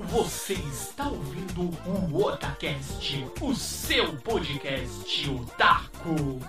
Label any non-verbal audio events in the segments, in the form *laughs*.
Você está ouvindo o Otacast, o seu podcast otaku.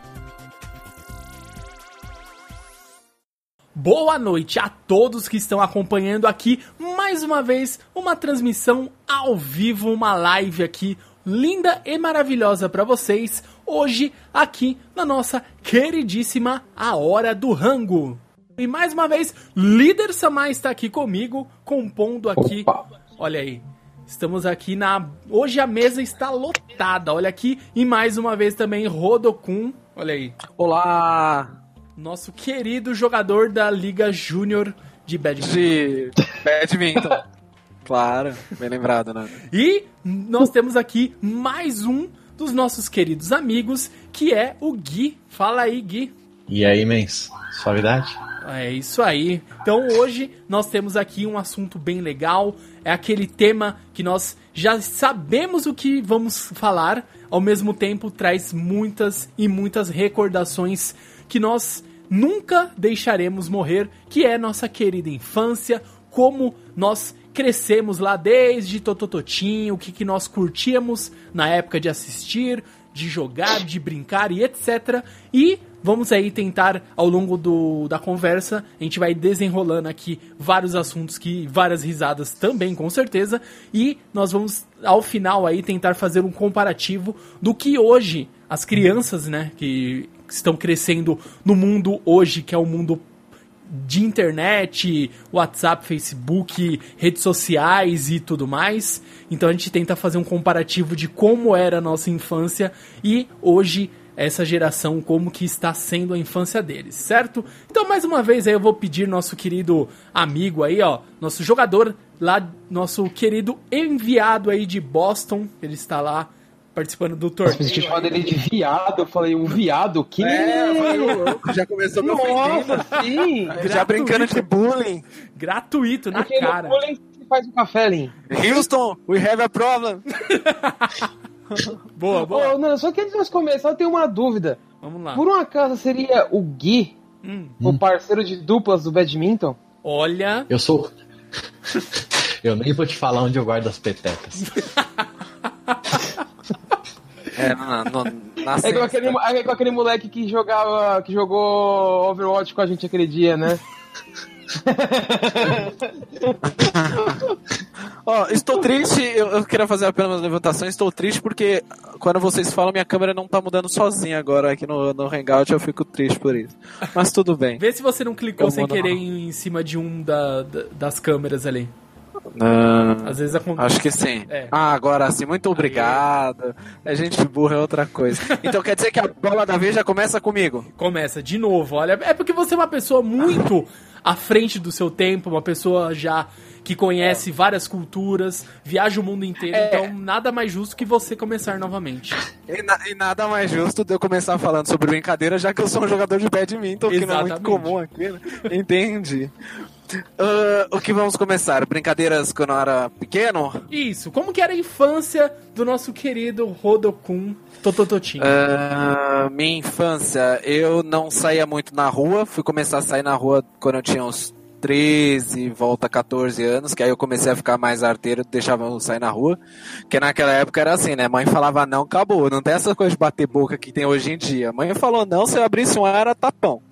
Boa noite a todos que estão acompanhando aqui mais uma vez uma transmissão ao vivo, uma live aqui linda e maravilhosa para vocês hoje aqui na nossa queridíssima A Hora do Rango. E mais uma vez, Líder Samar está aqui comigo, compondo aqui. Opa. Olha aí. Estamos aqui na. Hoje a mesa está lotada. Olha aqui. E mais uma vez também Rodokun. Olha aí. Olá! Nosso querido jogador da Liga Júnior de Badminton. De Badminton. *laughs* claro, bem lembrado, né? E nós temos aqui mais um dos nossos queridos amigos, que é o Gui. Fala aí, Gui. E aí, mens? Suavidade? É isso aí. Então hoje nós temos aqui um assunto bem legal. É aquele tema que nós já sabemos o que vamos falar, ao mesmo tempo traz muitas e muitas recordações que nós nunca deixaremos morrer, que é nossa querida infância, como nós crescemos lá desde Totototinho, o que, que nós curtíamos na época de assistir, de jogar, de brincar e etc. E vamos aí tentar ao longo do, da conversa, a gente vai desenrolando aqui vários assuntos que várias risadas também com certeza e nós vamos ao final aí tentar fazer um comparativo do que hoje as crianças, né, que estão crescendo no mundo hoje, que é o mundo de internet, WhatsApp, Facebook, redes sociais e tudo mais. Então a gente tenta fazer um comparativo de como era a nossa infância e hoje essa geração como que está sendo a infância deles, certo? Então mais uma vez aí eu vou pedir nosso querido amigo aí, ó, nosso jogador lá, nosso querido enviado aí de Boston, ele está lá participando do torneio. Você chamado ele de viado, eu falei, um viado? Que? É, já começou me Nossa, sim! já brincando de bullying. Gratuito, na Aquele cara. bullying que faz um café, Lin. Houston, we have a problem. *laughs* *laughs* boa, boa. Oh, não, só que antes de nós começar, eu tenho uma dúvida. Vamos lá. Por um acaso seria o Gui, hum. o parceiro de duplas do badminton? Olha... Eu sou... *laughs* eu nem vou te falar onde eu guardo as petecas. *laughs* É, na, na é, com aquele, é com aquele moleque que jogava, que jogou Overwatch com a gente aquele dia, né? Ó, oh, estou triste, eu, eu, queria fazer apenas uma levantação, estou triste porque quando vocês falam, minha câmera não tá mudando sozinha agora aqui no, no Hangout, eu fico triste por isso. Mas tudo bem. Vê se você não clicou eu sem querer em, em cima de um da, da, das câmeras ali. Uh, Às vezes acontece. Acho que sim. É. Ah, agora sim, muito obrigado. A é gente burra é outra coisa. *laughs* Então quer dizer que a bola da vez já começa comigo? Começa, de novo. Olha, é porque você é uma pessoa muito à frente do seu tempo, uma pessoa já que conhece é. várias culturas, viaja o mundo inteiro, é. então nada mais justo que você começar novamente. E, na, e, nada mais justo de eu começar falando sobre brincadeira, já que eu sou um jogador de badminton, Exatamente. que não é muito comum aqui, né? Entendi. Uh, o que vamos começar? Brincadeiras quando eu era pequeno? Isso, como que era a infância do nosso querido Rodokun Totototinho? Uh, minha infância, eu não saía muito na rua, fui começar a sair na rua quando eu tinha uns 13, volta 14 anos, que aí eu comecei a ficar mais arteiro, deixava eu sair na rua. Que naquela época era assim, né? Mãe falava não, acabou. Não tem essa coisa de bater boca que tem hoje em dia. Mãe falou não, se eu abrisse um ar, era tapão.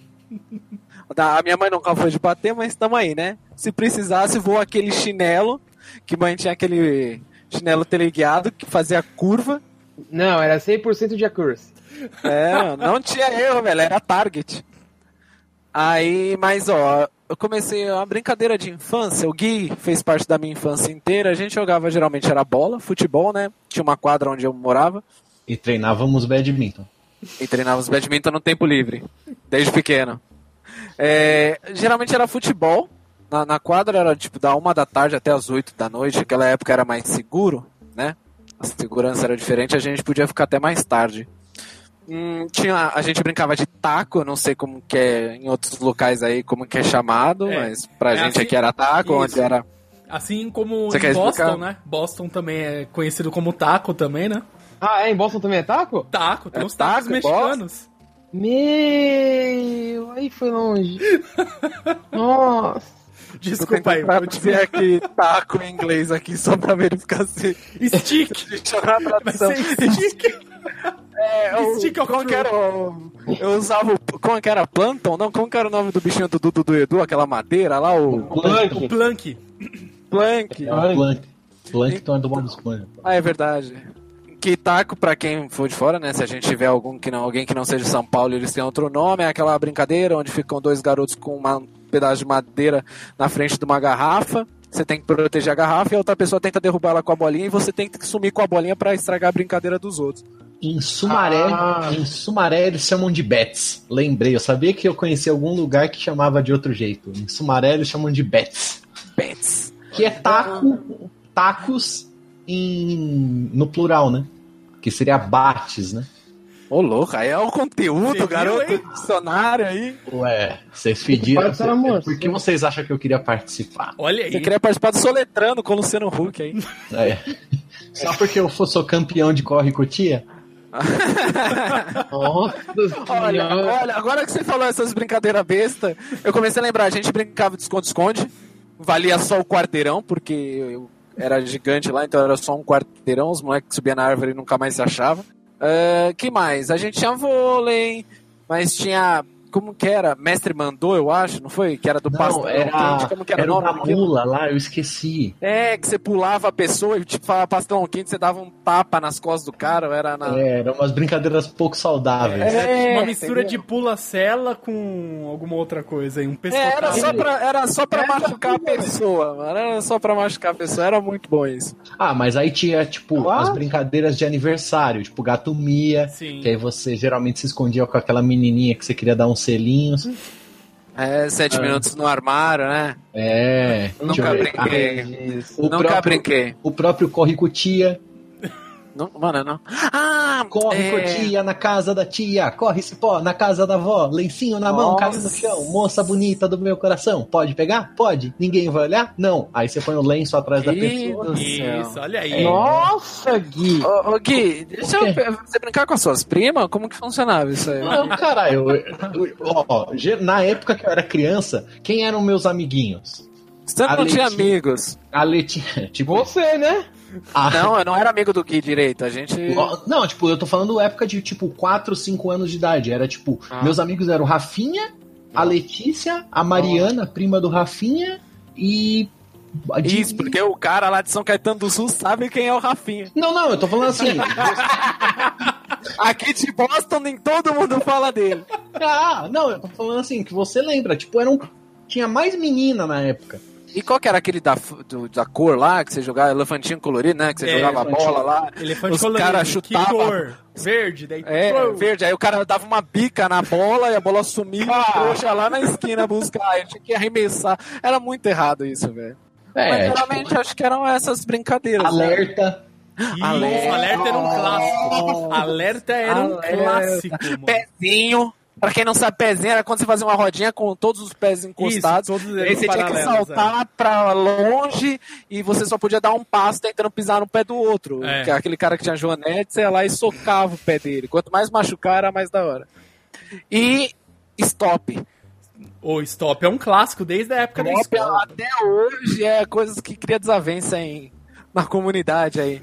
A minha mãe nunca foi de bater, mas estamos aí, né? Se precisasse, vou aquele chinelo, que mãe tinha aquele chinelo teleguiado que fazia curva. Não, era 100% de accuracy. É, não tinha erro, velho, era target. Aí, mas ó, eu comecei uma brincadeira de infância. O Gui fez parte da minha infância inteira. A gente jogava geralmente era bola, futebol, né? Tinha uma quadra onde eu morava. E treinávamos badminton. E treinávamos badminton no tempo livre, desde pequeno. É, geralmente era futebol. Na, na, quadra era tipo da uma da tarde até as oito da noite. Naquela época era mais seguro, né? A segurança era diferente, a gente podia ficar até mais tarde. Hum, tinha, a gente brincava de taco, não sei como que é em outros locais aí, como que é chamado, é, mas pra é gente assim, aqui era taco, isso. onde era. Assim como Você em Boston, explicar? né? Boston também é conhecido como taco também, né? Ah, é? Em Boston também é taco? Taco, tem é os tacos taco, mexicanos. Boston? Meu, aí foi longe. *laughs* Nossa. Desculpa aí. Continua. dizer aqui taco em inglês aqui, só pra verificar se... Stick. *laughs* Eu Vai ser stick. *laughs* É, o, Stick of como que era o... Eu usava o... Como que era? Planton? Não, como que era o nome do bichinho do Dudu do Edu? Aquela madeira lá, o... O Plank. Plank. Plank. É o Plank. Plankton é do Bob Esponja. Ah, é verdade. Que taco, pra quem for de fora, né? Se a gente tiver algum que não, alguém que não seja de São Paulo, eles têm outro nome. É aquela brincadeira onde ficam dois garotos com uma- um pedaço de madeira na frente de uma garrafa. Você tem que proteger a garrafa e a outra pessoa tenta derrubar ela com a bolinha e você tem que sumir com a bolinha pra estragar a brincadeira dos outros. Em Sumaré, Ah. em Sumaré eles chamam de bets. Lembrei, eu sabia que eu conhecia algum lugar que chamava de outro jeito. Em Sumaré eles chamam de bets. Pets. Que é taco, tacos em, no plural, né? Que seria bates, né? Ô, louco, aí é o Você conteúdo, viu, garoto, hein? dicionário aí. Ué, vocês pediram. Moça. Por que vocês acham que eu queria participar? Olha aí. Você queria participar do Soletrano com o Luciano Huck aí. É. Só porque eu sou campeão de corre com tia? Nossa Olha, olha, agora que você falou essas brincadeiras besta, eu comecei a lembrar, a gente brincava de esconde-esconde, valia só o quarteirão, porque eu era gigante lá, então era só um quarteirão, os moleques subiam na árvore e nunca mais se achava. Ah, que mais? A gente tinha vôlei, mas tinha. Como que era? Mestre mandou, eu acho, não foi? Que era do Não, era, quente. Como que era, era o nome daquilo? mula lá, eu esqueci. É, que você pulava a pessoa e tipo, falava pastelão quente, você dava um tapa nas costas do cara, era na. É, eram umas brincadeiras pouco saudáveis. É, Uma mistura entendeu? de pula-cela com alguma outra coisa aí. Um pescoço. É, era só pra, era só pra Era machucar a pessoa, mano. Era só pra machucar a pessoa. Era muito bom isso. Ah, mas aí tinha, tipo, Ah. as brincadeiras de aniversário, tipo, gato Mia, Sim. que aí você geralmente se escondia com aquela menininha que você queria dar uns selinhos. É, sete minutos no armário, né? É. Nunca brinquei. O Nunca próprio- brinquei. O próprio corre com tia. Não, mano, não. Ah, Corre é... com a tia na casa da tia, corre cipó na casa da avó, lencinho na mão, Nossa. caindo no chão, moça bonita do meu coração, pode pegar? Pode. Ninguém vai olhar? Não. Aí você põe o lenço atrás da pessoa. Isso, olha aí. Nossa, Gui. Ô, ô, Gui, deixa O eu, você brincar com as suas primas? Como que funcionava isso aí? Não, caralho. ó, na época que eu era criança, quem eram meus amiguinhos? Você não tinha amigos. A Letícia. *laughs* Tipo, Você, né? A- Não, eu não era amigo do Gui direito. A gente. Não, tipo, eu tô falando época de tipo 4, 5 anos de idade. Era tipo, Ah. meus amigos eram Rafinha, a Letícia, a Mariana, prima do Rafinha, e. de- Isso, porque o cara lá de São Caetano do Sul sabe quem é o Rafinha. Não, não, eu tô falando assim. *laughs* Aqui de Boston nem todo mundo fala dele. ah, não, eu tô falando assim, que você lembra, tipo, eram. Tinha mais menina na época. E qual que era aquele da, do- da cor lá, que você jogava, elefantinho colorido, né? Que você É, jogava a bola lá. Elefante Os colorido. caras Que chutavam. cor? Verde. Daí... É, Uou. verde. Aí o cara dava uma bica na bola e a bola sumia e trouxa lá na esquina buscar. Aí tinha que arremessar. Era muito errado isso, velho. Mas É, geralmente tipo, acho que eram essas brincadeiras. né? alerta. Isso, Alerta. alerta era um clássico. Alerta era um Alerta. clássico, mano. Pezinho. Pra quem não sabe, pezinho era quando você fazia uma rodinha com todos os pés encostados. Isso, todos E aí você tinha que saltar pra longe e você só podia dar um passo tentando pisar no pé do outro. É. Que é aquele cara que tinha joanete, você ia lá e socava o pé dele. Quanto mais machucar, era mais da hora. E stop. O Stop é um clássico desde a época da Stop escola. até hoje é coisas que cria desavença em, na comunidade aí.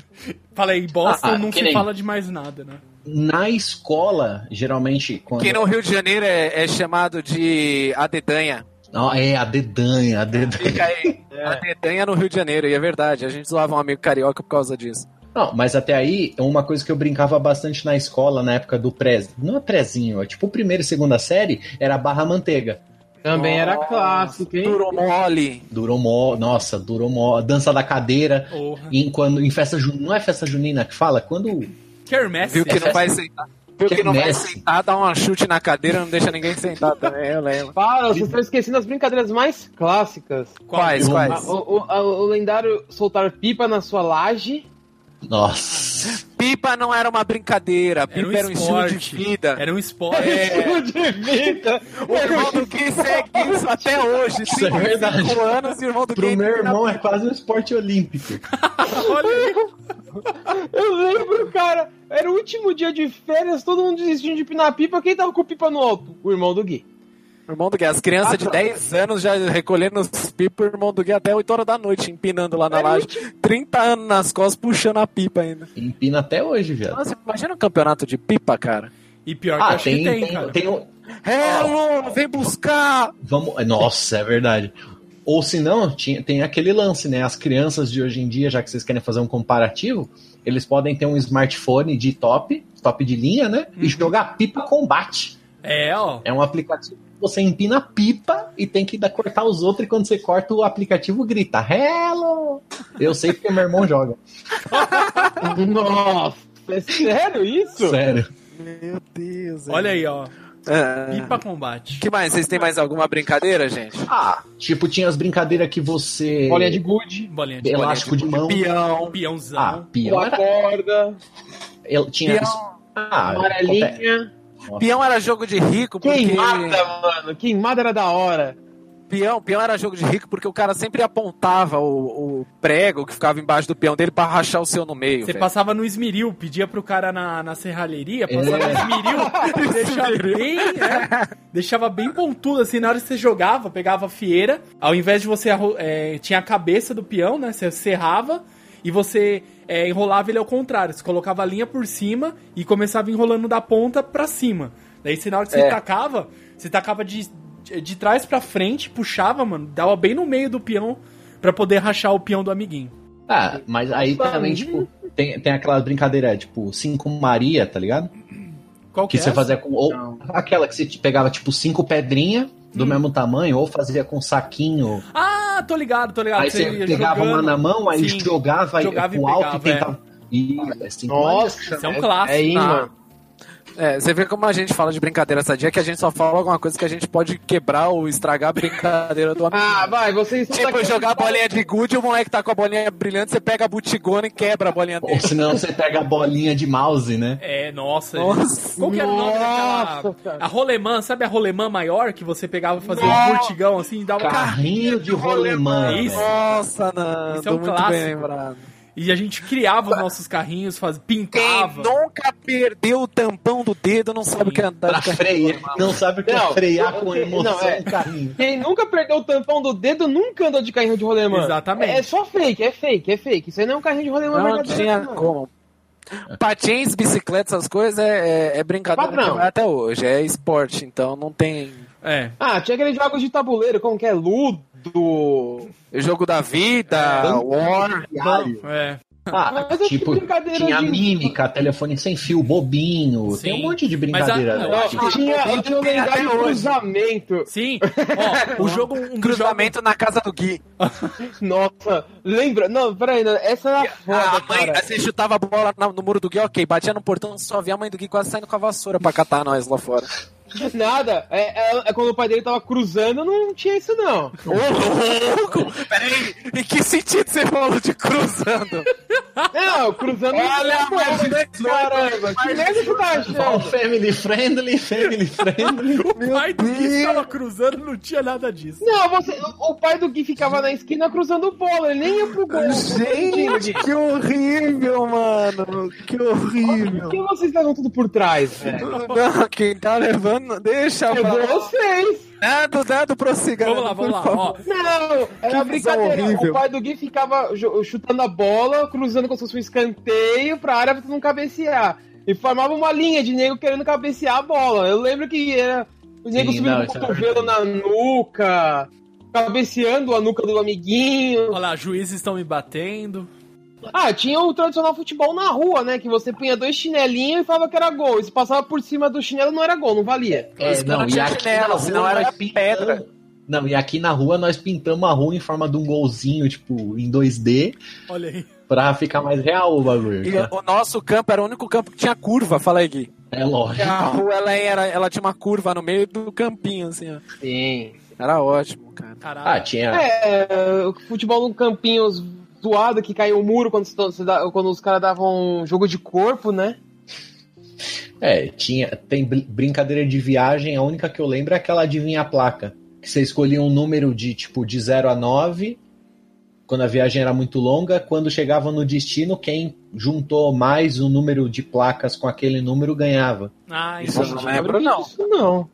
Falei, Boston Ah, ah, não se nem- fala de mais nada, né? Na escola, geralmente, quando. Que no Rio de Janeiro é, é chamado de a dedanha. Não, é, a dedanha, a dedanha. Fica aí. *laughs* A dedanha no Rio de Janeiro, e é verdade. A gente zoava um amigo carioca por causa disso. Não, mas até aí, uma coisa que eu brincava bastante na escola, na época do pré. Não é prézinho, é tipo primeira e segunda série, era barra manteiga. Também era clássico, hein? Durou mole. Durou mó, nossa, durou mó. Dança da cadeira. Porra. Em, quando, em festa junina, não é festa junina que fala? Quando. Kermesse. Viu que não vai sentar. Viu que não vai sentar, dá um chute na cadeira, não deixa ninguém sentar também, eu lembro. Para, vocês estão esquecendo as brincadeiras mais clássicas. Quais, quais? O, o- o lendário soltar pipa na sua laje. Nossa. Pipa não era uma brincadeira, Era um pipa era um estilo de esporte. vida. Era um esporte. É, de vida. o irmão do Gui segue isso até hoje, Isso é 35 verdade. anos, e o irmão do Pro Gui... meu irmão é quase um esporte olímpico. *laughs* Olha aí. Eu lembro, cara. Era o último dia de férias, todo mundo desistindo de pinar pipa. Quem tava com pipa no alto? O irmão do Gui. Irmão do Gui, as crianças de 10 anos já recolhendo os pipas, o irmão do Gui até 8 horas da noite, empinando lá na laje. 30 anos nas costas, puxando a pipa ainda. Empina até hoje, viado. Nossa, imagina um campeonato de pipa, cara. E pior que Ah, acho tem, que tem, tem, cara. tem um- Hello, vem buscar! Vamos, nossa, é verdade. Ou se não, tinha- tem aquele lance, né? As crianças de hoje em dia, já que vocês querem fazer um comparativo, eles podem ter um smartphone de top, top de linha, né? E jogar pipa combate. É, ó. É um aplicativo você empina a pipa e tem que dar, cortar os outros, e quando você corta, o aplicativo grita Hello! Eu sei porque meu irmão joga. *laughs* Nossa, é sério isso? Sério. Meu Deus. Olha aí, ó. É. Pipa combate. que mais? Vocês têm mais alguma brincadeira, gente? Ah, tipo, tinha as brincadeiras que você. Bolinha de gude, Bolinha de Elástico de mão. Peão. peãozão. Ah, pior pula era. corda, Eu tinha. Peão. Ah, amarelinha. Peão era jogo de rico porque. Queimada, mano. Queimada era da hora. Peão, peão era jogo de rico porque o cara sempre apontava o, o prego que ficava embaixo do peão dele pra rachar o seu no meio. Você passava no esmeril, pedia pro cara na, na serralheria, passava É. *laughs* no esmeril, deixava bem, é, deixava bem pontudo, assim, na hora que você jogava, pegava a fieira, ao invés de você, é, tinha a cabeça do peão, né, você serrava, e você é, enrolava ele ao contrário, você colocava a linha por cima e começava enrolando da ponta pra cima. Daí, você, na hora que você É. tacava, você tacava de, de, de trás pra frente, puxava, mano, dava bem no meio do peão, pra poder rachar o peão do amiguinho. Ah, mas aí também, tipo, tem, tem aquelas brincadeiras, tipo, cinco Maria, tá ligado? Qual Que é você essa? fazia com. Ou Não. aquela que você pegava, tipo, cinco pedrinhas do Hum. mesmo tamanho, ou fazia com saquinho. Ah, tô ligado, tô ligado. aí você pegava uma jogando. na mão, aí Sim. jogava, Jogava e pro alto pegava, e tentava. Ih, é Marias que Nossa, Isso é um clássico. É aí, Ah. É, você vê como a gente fala de brincadeira sadia, que a gente só fala alguma coisa que a gente pode quebrar ou estragar a brincadeira do amigo. Ah, vai, vocês Tipo, daqui- jogar a bolinha de gude, o moleque tá com a bolinha brilhante, você pega a butigona e quebra a bolinha Ou dele. senão você pega a bolinha de mouse, né? É, nossa. Nossa. Qual que era o nome daquela... A rolemã, sabe a rolemã maior que você pegava e fazia um Nossa. burtigão assim, e dava... Carrinho de rolemã. Isso. Nossa, não. Isso é um clássico. bem lembrado. E a gente criava os nossos carrinhos, faz... Quem pintava. nunca perdeu o tampão do dedo não sabe o que é andar Pra de carrinho. frear. Não sabe o que é Não, frear eu- com emoção não, é. carrinho. Quem nunca perdeu o tampão do dedo nunca andou de carrinho de rolemã. Exatamente. É só fake, é fake, é fake. Isso aí não é um carrinho de rolemã Não verdadeiro, tinha não. como. Patins, bicicletas, essas coisas é, é, é brincadeira até hoje. É esporte, então não tem. É. Ah, tinha aqueles jogos de tabuleiro, como que é? Ludo. O jogo da vida, War. Diário. É. Ah, Mas é tipo, brincadeira tinha de- mímica, telefone sem fio, bobinho. Sim. Tem um monte de Mas a- brincadeira. eu né? Tinha, eu tinha lendário hoje. cruzamento. Sim. Ó, o jogo... Um Cruzamento na casa do Gui. *laughs* Nossa, lembra? Não, peraí, essa era foda, a mãe, cara. você chutava a bola no muro do Gui, ok. Batia no portão, só via a mãe do Gui quase saindo com a vassoura pra catar nós lá fora. *laughs* Nada, é, é- é quando o pai dele tava cruzando, não tinha isso não. *laughs* Ô, louco! Peraí, em que sentido você falou de cruzando? Não, cruzando Olha, não é caramba, que merda que tá achando? family friendly, family friendly. O pai do Gui estava cruzando, não tinha nada disso. Não, você, o o pai do Gui ficava na esquina cruzando bola, ele nem ia pro gol. Gente, que horrível, mano. Que Por horrível. que vocês estavam tudo por trás, velho? Não, quem tá levando, deixa Eu pra... vocês. Dado, dado, prossiga. Vamos lá, vamos lá. Ó, Não, era visão brincadeira. horrível. O pai do Gui ficava chutando a bola, cruzando como se fosse um escanteio pra área pra não cabecear. E formava uma linha de nego querendo cabecear a bola. Eu lembro que era o nego Sim, subindo não, o é cotovelo na nuca, cabeceando a nuca do amiguinho. olha lá, juízes estão me batendo. Ah, tinha o tradicional futebol na rua, né? Que você punha dois chinelinhos e falava que era gol. E se passava por cima do chinelo, não era gol, não valia. É, que não, não e tinha aqui chinelo, senão rua era nós pintamos- pedra. Não, e aqui na rua nós pintamos a rua em forma de um golzinho, tipo, em 2D, Olha aí. pra ficar mais real o bagulho. E o nosso campo era o único campo que tinha curva, fala aí, Gui. É lógico. A rua, ela, era, ela tinha uma curva no meio do campinho, assim, ó. Sim. Era ótimo, cara. Caralho. Ah, tinha. É, o futebol no campinho zoado que caiu o muro quando, dá- quando os caras davam jogo de corpo, né? É, tinha. Tem br- brincadeira de viagem, a única que eu lembro é aquela adivinha a placa. Que você escolhia um número de tipo de 0 a 9, quando a viagem era muito longa. Quando chegava no destino, quem juntou mais o número de placas com aquele número ganhava. Ah, Isso eu não lembro, não. Isso não.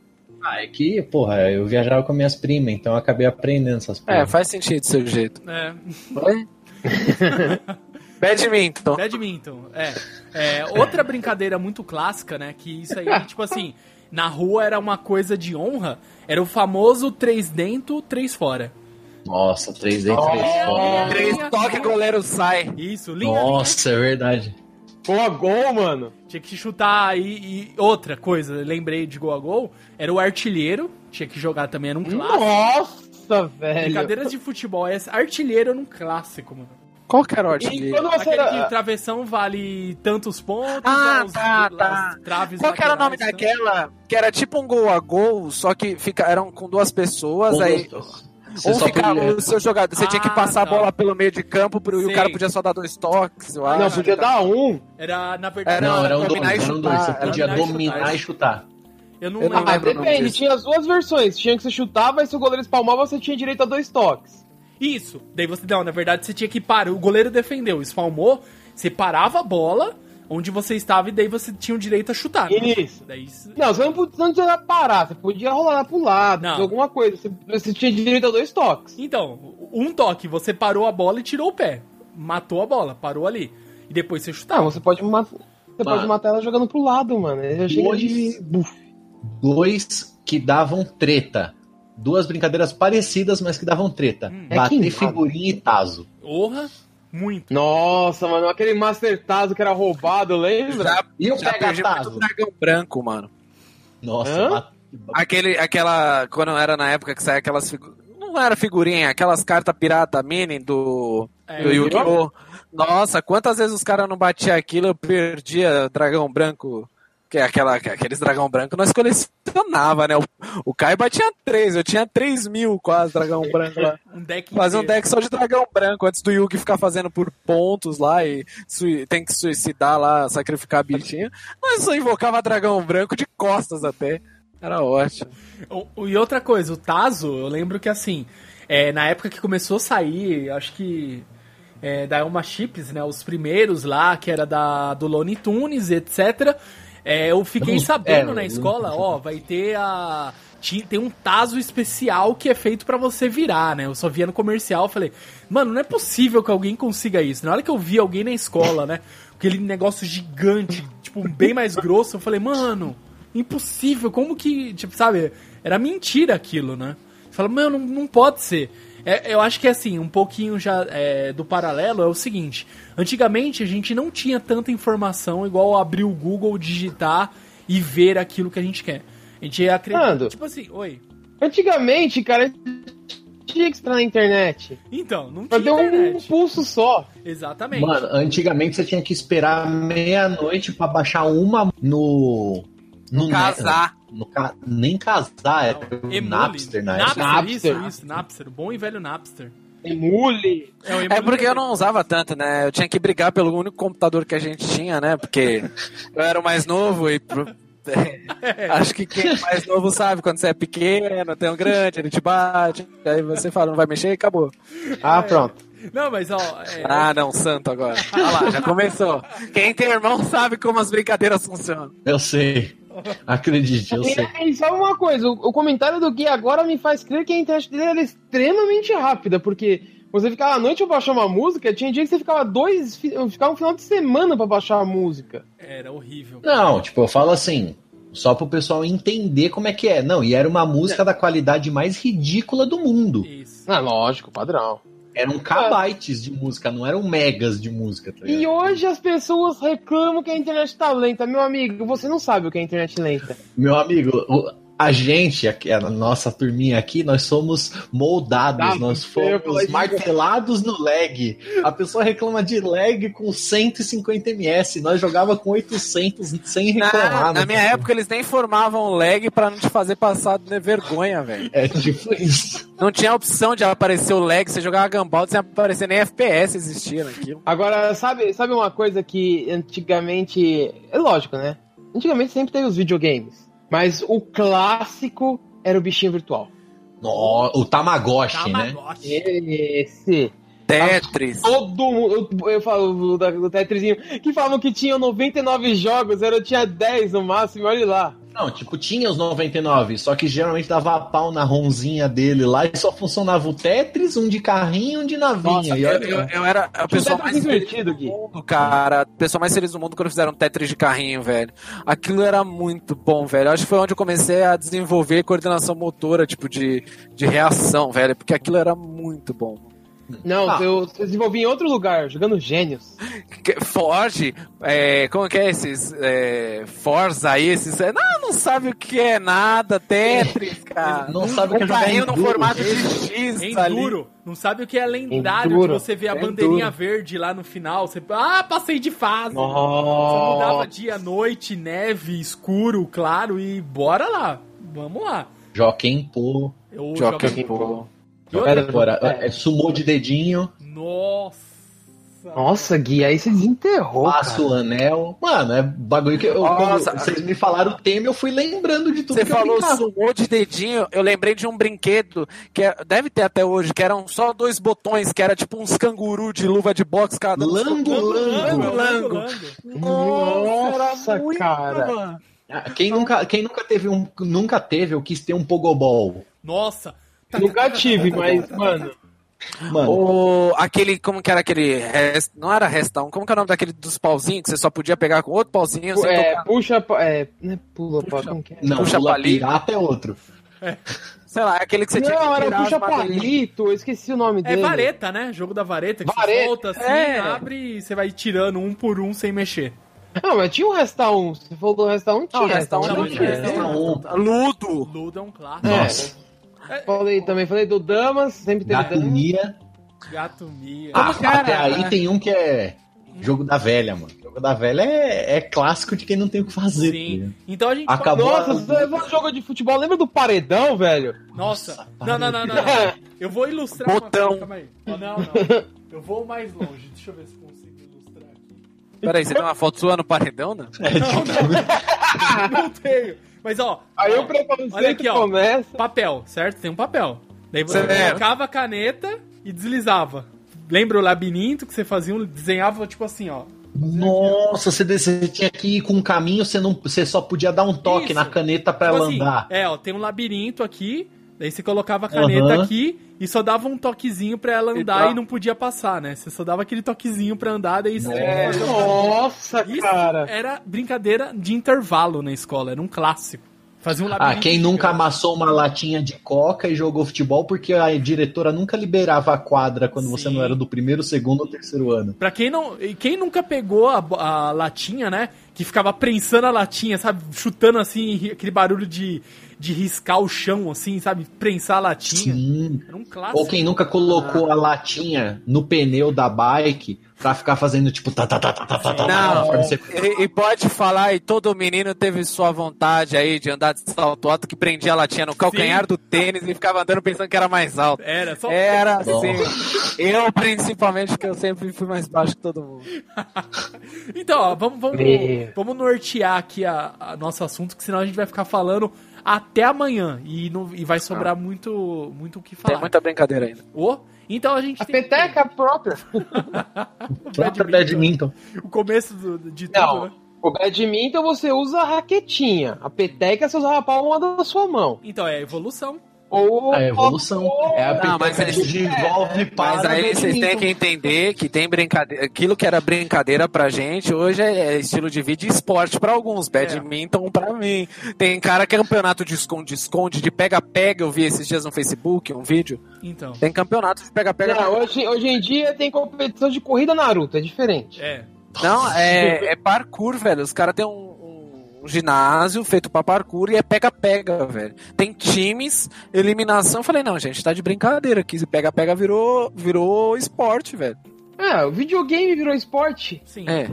Ah, é que, porra, eu viajava com minhas primas, então eu acabei aprendendo essas É, coisas. faz sentido do seu jeito. É. Oi? *laughs* Badminton. Badminton, é. É, Outra brincadeira muito clássica, né? Que isso aí, tipo assim, na rua era uma coisa de honra, era o famoso três dentro, três fora. Nossa, 3 dentro, 3 fora. Três toques, goleiro sai. Isso, linha, Nossa, é verdade. Gol a gol, mano. Tinha que chutar aí. E outra coisa, lembrei de gol a gol, era o artilheiro. Tinha que jogar também, era um clássico. Nossa, velho. Brincadeiras de futebol, é artilheiro era um clássico, mano. Qual que era o E artilheiro? quando você Aquele era... que travessão vale tantos pontos, Ah, né, os- tá, tá. traves Qual que era o nome laterais, daquela? Que era tipo um gol a gol, só que fica, eram com duas pessoas, Um, aí. dois, Você Ou só ficava podia- o seu jogador, você tinha que Ah, passar tá. a bola pelo meio de campo pro, e o cara podia só dar dois toques, eu acho. Não, podia dar um. Era, na verdade, Era- Não, era um dominar dois, e eram chutar, dois. Você podia dominar e dominar chutar. e chutar. Eu não Eu não lembro. Ah, depende, tinha as duas versões. Tinha que você chutava e se o goleiro espalmava, você tinha direito a dois toques. Isso. Daí você, não, na verdade você tinha que parar. O goleiro defendeu, espalmou, você parava a bola onde você estava e daí você tinha o direito a chutar. né? Isso. Daí, isso- Não, você não podia, não parar, você podia rolar pro lado, Não. fazer alguma coisa. Você, você tinha direito a dois toques. Então, um toque, você parou a bola e tirou o pé. Matou a bola, parou ali. E depois você Não, chutava. você pode matar. Você Mano. pode matar ela jogando pro lado, mano. Ele já chega Dois. de. Dois que davam treta. Duas brincadeiras parecidas, mas que davam treta. Hum. É Bater que- figurinha e taso. Orra, muito. Nossa, mano, aquele Master Tazo que era roubado, lembra? Já, E o pega taso? dragão branco, mano. Nossa, Hã? bate- Aquele, aquela. Quando era na época que saía aquelas figuras. Não era figurinha, aquelas cartas pirata mini do, É, do Yu-Gi-Oh! Nossa, quantas vezes os caras não batiam aquilo, eu perdia dragão branco. Que é aquela, aqueles dragão branco nós colecionava, né? O, o Caio batia três, eu tinha três mil quase dragão *laughs* branco lá. Um deck Fazer um deck só de dragão branco, antes do Yugi ficar fazendo por pontos lá e tem que suicidar lá, sacrificar bichinho. Nós só invocava dragão branco de costas até. Era ótimo. O- E outra coisa, o Tazo, eu lembro que assim, é, na época que começou a sair, acho que é, da Elma Chips, né? Os primeiros lá, que era da, do Looney Tunes, etc. é, eu fiquei sabendo é, na escola, ó, vai ter a. Tem um Tazo especial que é feito pra você virar, né? Eu só via no comercial, falei, mano, não é possível que alguém consiga isso. Na hora que eu vi alguém na escola, né? Aquele negócio gigante, tipo, bem mais grosso, eu falei, mano, impossível, como que, tipo, sabe, era mentira aquilo, né? Você fala, mano, não, não pode ser. É, eu acho que assim, um pouquinho já é, do paralelo é o seguinte: antigamente a gente não tinha tanta informação igual abrir o Google, digitar e ver aquilo que a gente quer. A gente ia acreditar. Nando. Tipo assim, oi. Antigamente, cara, tinha que estar na internet. Então, não Pra tinha ter um internet. pulso só. Exatamente. Mano, antigamente você tinha que esperar meia-noite pra baixar uma no. No Casar. No, ca- nem casar, é Emule. Napster na época. Napster, isso, Napster. isso, Napster. O bom e velho Napster. Emule. É, É Emule porque eu não usava tanto, né? Eu tinha que brigar pelo único computador que a gente tinha, né? Porque eu era o mais novo e. pro- *laughs* Acho que quem é mais novo sabe, quando você é pequeno, tem um grande, ele te bate, aí você fala, não vai mexer e acabou. Ah, pronto. Não, mas ó. é- Ah, não, santo agora. Olha lá, já começou. Quem tem irmão sabe como as brincadeiras funcionam. Eu sei. *laughs* Acredite, eu sei. E, sabe uma coisa, o, comentário do Gui agora me faz crer que a internet dele era extremamente rápida, porque você ficava à noite pra baixar uma música, tinha dia que você ficava dois, fi- ficava um final de semana pra baixar a música. Era horrível. Não, tipo, eu falo assim, só pro pessoal entender como é que é. Não, e era uma música da qualidade mais ridícula do mundo. Isso. Ah, lógico, padrão. Eram kbytes de música, não eram megas de música, tá? E hoje as pessoas reclamam que a internet tá lenta. Meu amigo, você não sabe o que é internet lenta. Meu amigo, a gente, aqui, a nossa turminha aqui, nós somos moldados, Ah, nós fomos martelados no lag. A pessoa reclama de lag com 150 ms, nós jogava com 800 sem Na, reclamar. na né? minha época eles nem formavam lag pra não te fazer passar de vergonha, velho. É tipo isso. Não tinha opção de aparecer o lag, você jogava Gumball sem aparecer nem FPS existia naquilo. Agora, sabe, sabe uma coisa que antigamente. É lógico, né? Antigamente sempre teve os videogames. Mas o clássico era o bichinho virtual. No, o Tamagotchi, né? Tamagotchi. Esse. Tetris. Todo mundo. Eu, eu falo do, do Tetrisinho. Que falavam que tinha 99 jogos, eu tinha 10 no máximo, olha lá. Não, tipo, tinha os 99, só que geralmente dava pau na ronzinha dele lá e só funcionava o Tetris, um de carrinho e um de navinha. Nossa, eu, eu, eu era a pessoa Tetris mais divertido, do mundo, cara. A pessoa mais feliz do mundo quando fizeram Tetris de carrinho, velho. Aquilo era muito bom, velho. Acho que foi onde eu comecei a desenvolver coordenação motora, tipo, de, de reação, velho. Porque aquilo era muito bom. Não, Ah. eu desenvolvi em outro lugar, jogando gênios. Que- Forge, é, como que é esses? É, Forza aí, esses. é, Não, não sabe o que é nada, Tetris, cara. Não sabe o que é jogar carrinho no formato de X ali. Enduro. Não sabe o que é lendário Enduro. que você vê a Enduro. bandeirinha verde lá no final. Você, ah, passei de fase. Você mudava Nossa. dia, noite, neve, escuro, claro e bora lá. Vamos lá. Joaquim Pô. Jogo- Pô. Pera, Agora, é. sumou de dedinho, Nossa. Nossa, Gui, aí você desenterrou, passo o anel. Mano, é bagulho que eu, Nossa. quando vocês me falaram o tema, eu fui lembrando de tudo Você que eu falou brincava. sumô de dedinho, eu lembrei de um brinquedo que é- deve ter até hoje, que eram só dois botões, que era tipo uns canguru de luva de boxe, cada um Lango, lango. lango. Nossa, muito, cara. mano. Ah, Quem nunca, quem nunca teve um, nunca teve ou quis ter um pogobol? Nossa. Nunca tive, mas, mano. Mano, O, aquele, como que era aquele, rest- não era restão, como que é o nome daquele dos pauzinhos que você só podia pegar com outro pauzinho sem É, tocar? puxa. É, não é pula, Puxa. como que é? não, puxa pula palito. pirata é outro. Sei lá, é aquele que você tinha que Não, era puxa palito, eu esqueci o nome É dele. vareta, né? Jogo da vareta, que Vareta, você solta assim, é. abre e você vai tirando um por um sem mexer. Não, mas tinha um Resta 1. Você falou do Resta 1, tinha. Não, Resta 1 não, não mas tinha. Resta. Ludo. Ludo é um clássico. É. Nossa, Falei também, falei do Damas, sempre teve Gato Damas. Mia. Gato Mia. Ah, era, até aí né? tem um que é jogo da velha, mano. Jogo da velha é, é clássico de quem não tem o que fazer. Sim. Então a gente Acabou. Nossa, você levou um jogo de futebol, lembra do paredão, velho? Nossa. Nossa, Não, não, não, não, não. Eu vou ilustrar Botão. uma coisa, calma aí. Não, não. Eu vou mais longe. Deixa eu ver se consigo ilustrar aqui. Peraí, você tem uma foto sua no paredão, não? Não *laughs* tenho. Mas ó, Aí ó, o preconceito olha aqui, ó. começa. papel, certo? Tem um papel. Daí você colocava a caneta e deslizava. Lembra o labirinto que você fazia, um, desenhava tipo assim, ó. Nossa, você, você tinha que ir com um caminho, você, não, você só podia dar um toque Isso. na caneta pra Tipo ela assim, andar. É, ó, tem um labirinto aqui, daí você colocava a caneta Aham. aqui e só dava um toquezinho pra ela andar Então- e não podia passar, né? Você só dava aquele toquezinho pra andar, daí você É. Nossa, Isso cara. era brincadeira de intervalo na escola, era um clássico. Fazia um Ah, quem nunca amassou uma latinha de coca e jogou futebol porque a diretora nunca liberava a quadra quando você Sim. não era do primeiro, segundo ou terceiro ano. Pra quem não. e Quem nunca pegou a, a latinha, né? Que ficava prensando a latinha, sabe? Chutando assim, aquele barulho de, de riscar o chão, assim, sabe? Prensar a latinha. Sim. Era um clássico. Ou quem nunca colocou a latinha no pneu da bike pra ficar fazendo tipo tá tá tá tá tá tá tá Não, você- e, e pode falar, e todo menino teve sua vontade aí de andar de salto alto que prendia a latinha no calcanhar do tênis e ficava andando pensando que era mais alto. Era, só. Era assim. Eu, principalmente, que eu sempre fui mais baixo que todo mundo. *laughs* Então, ó, vamos, vamos, vamos nortear aqui a, a nosso assunto, que senão a gente vai ficar falando até amanhã e, não, e vai sobrar muito, muito o que falar. Tem muita brincadeira ainda. Ô, então a gente A tem peteca própria. *laughs* Própria badminton. o começo do- de tudo, Não. né? O badminton você usa a raquetinha. A peteca você usa a palma da sua mão. Então, é a evolução. Ou A evolução. É a Não, mas é- desenvolve para Mas aí vocês têm que entender que tem brincadeira. Aquilo que era brincadeira pra gente, hoje é é estilo de vida e esporte pra alguns. Badminton pra mim. Tem cara que é campeonato de esconde-esconde, de pega-pega. Eu vi esses dias no Facebook um vídeo. Então, Tem campeonato de pega-pega. Não, hoje, hoje em dia tem competição de corrida Naruto, é diferente. é. Não, é, é parkour, velho. Os caras têm um ginásio feito pra parkour e é pega-pega, velho. Tem times, eliminação. Eu falei, não, gente, tá de brincadeira aqui. Se pega-pega virou, virou esporte, velho. É, o videogame virou esporte. Sim. É.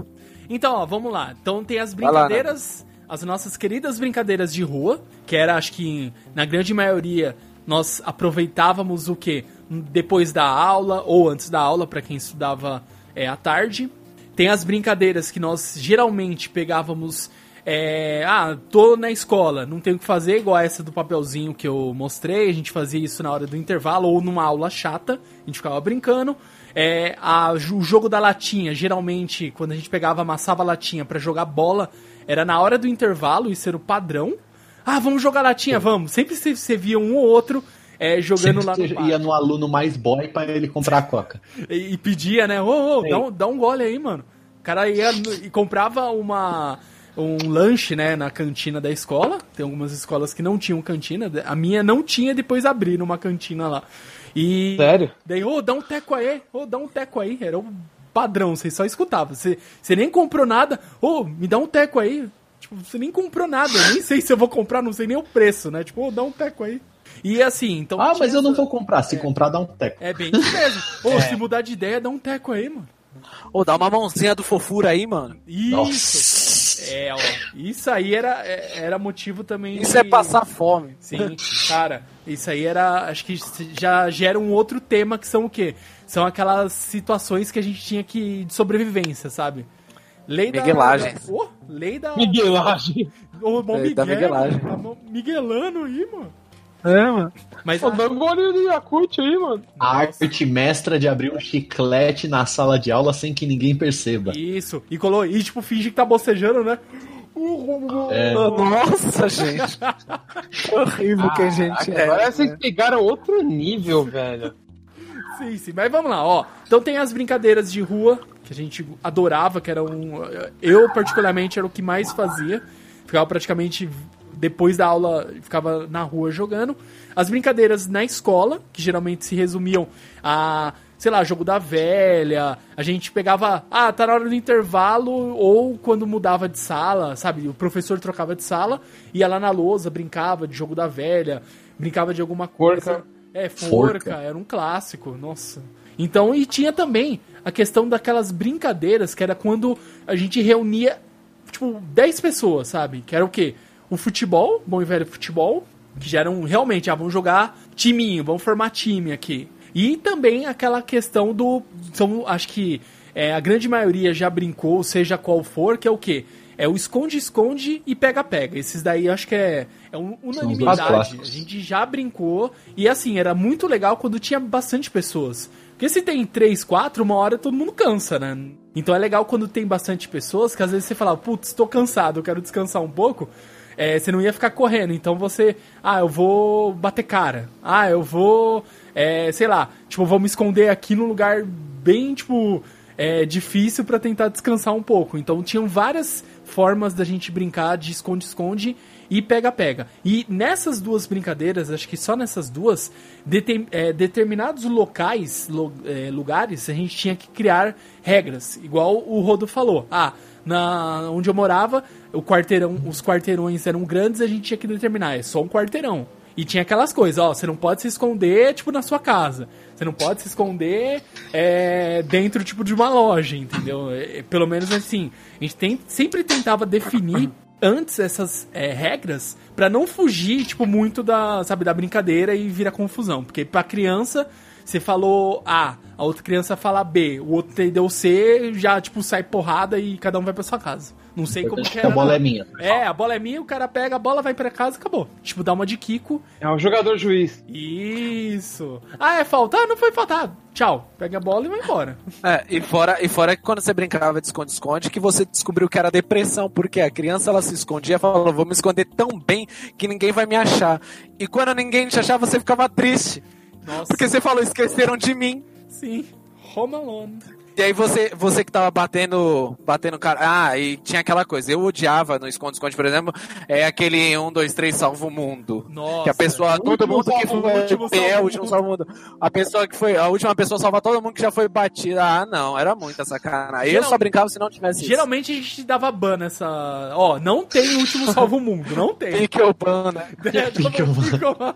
Então, ó, vamos lá. Então tem as lá, brincadeiras, as nossas queridas brincadeiras de rua, que era, acho que na grande maioria nós aproveitávamos o que depois da aula ou antes da aula para quem estudava é, à tarde. Tem as brincadeiras que nós geralmente pegávamos. É, ah, tô na escola, não tenho o que fazer, igual essa do papelzinho que eu mostrei. A gente fazia isso na hora do intervalo ou numa aula chata, a gente ficava brincando. É, a- o jogo da latinha, geralmente, quando a gente pegava, amassava a latinha pra jogar bola, era na hora do intervalo, isso era o padrão. Ah, vamos jogar latinha, vamos. Sempre você, via um ou outro é, jogando Sempre lá no ia no aluno mais boy pra ele comprar a coca. *laughs* E, e pedia, né? Ô, ô, Sim. dá, um, dá um gole aí, mano. O cara ia e comprava uma, um lanche, né, na cantina da escola. Tem algumas escolas que não tinham cantina. A minha não tinha, depois abriram uma cantina lá. E. Sério? Daí, ô, dá um teco aí, ô, dá um teco aí. Era o padrão, você só escutava. Você, você nem comprou nada, ô, me dá um teco aí. Tipo, você nem comprou nada, eu nem sei se eu vou comprar, não sei nem o preço, né? Tipo, ô, dá um teco aí. E assim, então. Ah, mas eu não vou comprar. Se comprar, dá um teco. É bem isso mesmo. Ô, se mudar de ideia, dá um teco aí, mano. Ô, dá uma mãozinha do fofura aí, mano. Isso. Nossa. É, ó. Isso aí era, é- era motivo também. Isso de- é passar fome. Sim, cara, isso aí era. Acho que já gera um outro tema que são o quê? São aquelas situações que a gente tinha que. de sobrevivência, sabe? Lei da. Miguelagens. Ô, lei da. Miguelagem. Ô, bom Lei da Miguel, miguelagem. Miguelano aí, mano. É, mano. Mas. Pô, dá um gole de Yakut aí, mano. A arte mestra de abrir um chiclete na sala de aula sem que ninguém perceba. Isso. E colou. E tipo, finge que tá bocejando, né? É. Nossa, gente. Que *laughs* horrível que a gente é. Agora vocês pegaram outro nível, velho. Sim, sim, mas vamos lá, ó. Então tem as brincadeiras de rua, que a gente adorava, que era um. Eu, particularmente, era o que mais fazia. Ficava praticamente depois da aula, ficava na rua jogando. As brincadeiras na escola, que geralmente se resumiam a, sei lá, jogo da velha. A gente pegava, ah, tá na hora do intervalo, ou quando mudava de sala, sabe? O professor trocava de sala, ia lá na lousa, brincava de jogo da velha, brincava de alguma coisa. Forca. É, forca, Forca. era um clássico, nossa. Então, e tinha também a questão daquelas brincadeiras que era quando a gente reunia, tipo, 10 pessoas, sabe? Que era o quê? O futebol, bom e velho futebol, que já eram realmente, ah, vamos jogar timinho, vamos formar time aqui. E também aquela questão do. São, acho que é, a grande maioria já brincou, seja qual for, que é o quê? É o esconde-esconde e pega-pega. Esses daí acho que é, é dois unanimidade. A gente já brincou. E assim, era muito legal quando tinha bastante pessoas. Porque se tem três, quatro, uma hora todo mundo cansa, né? Então é legal quando tem bastante pessoas, que às vezes você fala, putz, tô cansado, eu quero descansar um pouco. É, você não ia ficar correndo, então você, ah, eu vou bater cara. Ah, eu vou, é, sei lá, tipo, vou me esconder aqui num lugar bem, tipo, é, difícil pra tentar descansar um pouco. Então tinham várias formas da gente brincar de esconde-esconde e pega-pega. E nessas duas brincadeiras, acho que só nessas duas, é, determinados locais, lo- é, lugares, a gente tinha que criar regras. Igual o Rodo falou. Ah, na onde eu morava, o quarteirão, os quarteirões eram grandes, a gente tinha que determinar, é só um quarteirão. E tinha aquelas coisas, ó, você não pode se esconder, tipo, na sua casa. Você não pode se esconder é, dentro, tipo, de uma loja, entendeu? É, é, pelo menos assim, a gente tem, sempre tentava definir antes essas é, regras pra não fugir, tipo, muito da, sabe, da brincadeira e virar confusão. Porque pra criança, você falou A, a outra criança fala B, o outro entendeu C, já, tipo, sai porrada e cada um vai pra sua casa. Não sei como que a era. bola é minha. É, a bola é minha, o cara pega a bola, vai pra casa e acabou. Tipo, dá uma de Kiko. É o jogador juiz. Isso. Ah, é falta? Ah, não foi faltar. Tchau. Pega a bola e vai embora. É, e fora, e fora que quando você brincava de esconde-esconde, que você descobriu que era depressão, porque a criança ela se escondia e falava, vou me esconder tão bem que ninguém vai me achar. E quando ninguém te achava, você ficava triste. Nossa. Porque você falou, esqueceram de mim. Sim. Home Alone. E aí você, você que tava batendo, batendo cara. Ah, e tinha aquela coisa. Eu odiava no esconde-esconde, por exemplo, é aquele 1, 2, 3, salva o mundo. Nossa. Que a pessoa, todo mundo que salva- foi, último é, salva o o último salva o mundo. A pessoa que foi, a última pessoa salva todo mundo que já foi batida. Ah, não, era muita sacanagem. Eu Geral- só brincava se não tivesse isso. Geralmente a gente dava ban nessa. Ó, não tem último salvo o mundo. Não tem. Pique ou ban, né? *laughs* É, dava-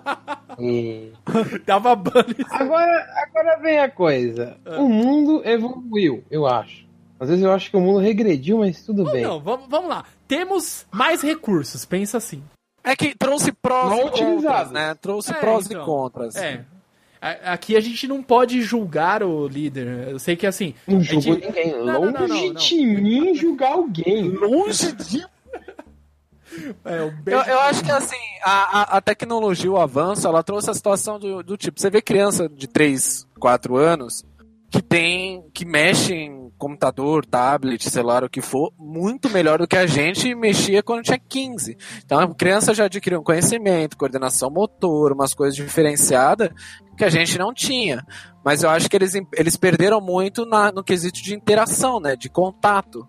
Dava ban. Agora, agora vem a coisa. O mundo evoluiu, eu acho. Às vezes eu acho que o mundo regrediu, mas tudo Não, bem. não, vamos, vamos lá. Temos mais recursos, pensa assim. É que trouxe prós Mal e contras, utilizados. né? Trouxe É, prós então. e contras. É. Aqui a gente não pode julgar o líder. Eu sei que assim. Não gente- ninguém. Não, não, Longe não, não, não. de mim julgar alguém. Longe de *laughs* É, o Eu, eu acho que assim, a, a, a tecnologia, o avanço, ela trouxe a situação do, do tipo, você vê criança de 3, 4 anos que tem. que mexem computador, tablet, celular, o que for, muito melhor do que a gente mexia quando tinha 15. Então a criança já adquiriu um conhecimento, coordenação motor, umas coisas diferenciadas que a gente não tinha. Mas eu acho que eles, eles perderam muito na, no quesito de interação, né? De contato.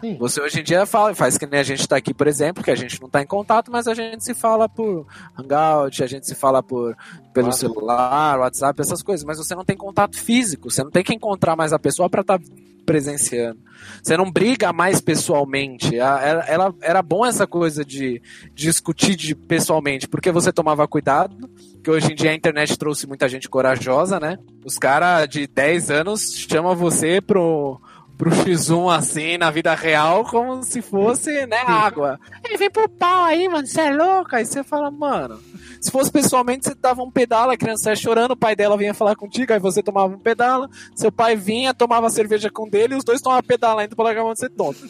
Sim. Você hoje em dia fala, faz que nem a gente está aqui, por exemplo, que a gente não está em contato, mas a gente se fala por Hangout, a gente se fala por pelo celular, WhatsApp, essas coisas, mas você não tem contato físico, você não tem que encontrar mais a pessoa para estar tá presenciando. Você não briga mais pessoalmente. Era, bom essa coisa de, de discutir de, pessoalmente, porque você tomava cuidado, que hoje em dia a internet trouxe muita gente corajosa, né? Os caras de 10 anos chamam você pro pro X1 assim, na vida real, como se fosse, né, água. Ele vem pro pau aí, mano, você é louco? Aí você fala, mano. Se fosse pessoalmente, você dava um pedala, a criança ia chorando, o pai dela vinha falar contigo, aí você tomava um pedala, seu pai vinha, tomava cerveja com dele e os dois tomavam pedala ainda pra largar a mão de ser tonto.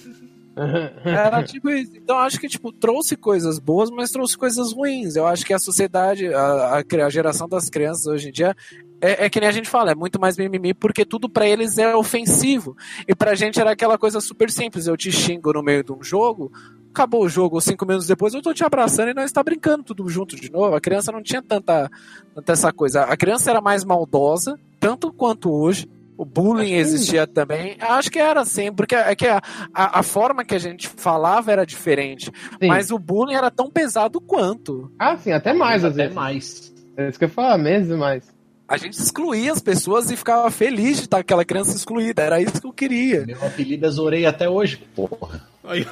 *laughs* Era tipo isso. Então acho que tipo trouxe coisas boas, mas trouxe coisas ruins. Eu acho que a sociedade, a, a, a geração das crianças hoje em dia é, é, que nem a gente fala, é muito mais mimimi porque tudo para eles é ofensivo. E pra gente era aquela coisa super simples. Eu te xingo no meio de um jogo, acabou o jogo, cinco minutos depois eu tô te abraçando e nós está brincando tudo junto de novo. A criança não tinha tanta, tanta essa coisa. A criança era mais maldosa, tanto quanto hoje. O bullying existia que... também. Acho que era assim, porque é que a, a, a, forma que a gente falava era diferente. Sim. Mas o bullying era tão pesado quanto. Ah, sim, até mais, às até vezes. mais. É isso que eu falo, mesmo mais a gente excluía as pessoas e ficava feliz de estar aquela criança excluída. Era isso que eu queria. Meu apelido é Zorei até hoje, porra.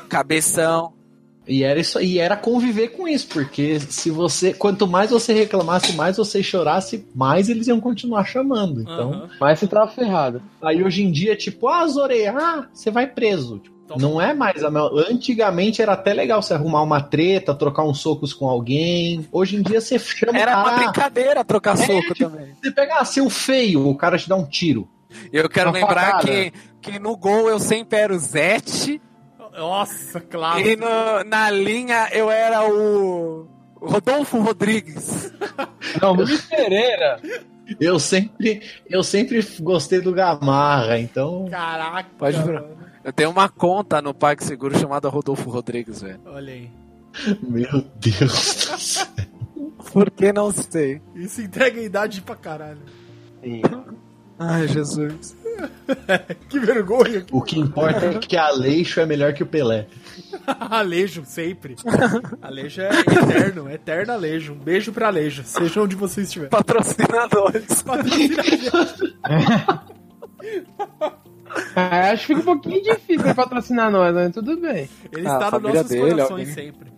Cabeção. E era isso, e era conviver com isso, porque se você, quanto mais você reclamasse, mais você chorasse, mais eles iam continuar chamando. Então, uhum. mais você tava ferrado. Aí hoje em dia, tipo, ah, Zorei, ah, você vai preso. Tipo, não é mais a Antigamente era até legal você arrumar uma treta, trocar uns socos com alguém. Hoje em dia você chama. Era uma brincadeira trocar é, soco tipo, também. Você pega, ah, seu feio, o cara te dá um tiro. Eu quero uma lembrar que, que no gol eu sempre era o Zete. Nossa, claro. E no, na linha eu era o Rodolfo Rodrigues. *laughs* Não, Luiz Pereira. Eu sempre, eu sempre gostei do Gamarra, então. Caraca. Pode mano. Eu tenho uma conta no PagSeguro chamada Rodolfo Rodrigues, velho. Olha aí. Meu Deus do céu. Por que não sei? Isso entrega a idade pra caralho. Sim. Ai, Jesus. *laughs* que vergonha. O que importa é que Aleixo é melhor que o Pelé. *laughs* Aleixo, sempre. Aleixo é eterno, eterno Aleixo. Um beijo pra Aleixo, seja onde você estiver. Patrocinadores. Patrocinadores. *laughs* Ah, acho que fica um pouquinho difícil patrocinar nós, mas tudo bem. Ele ah, está nos nossos dele, corações alguém. sempre.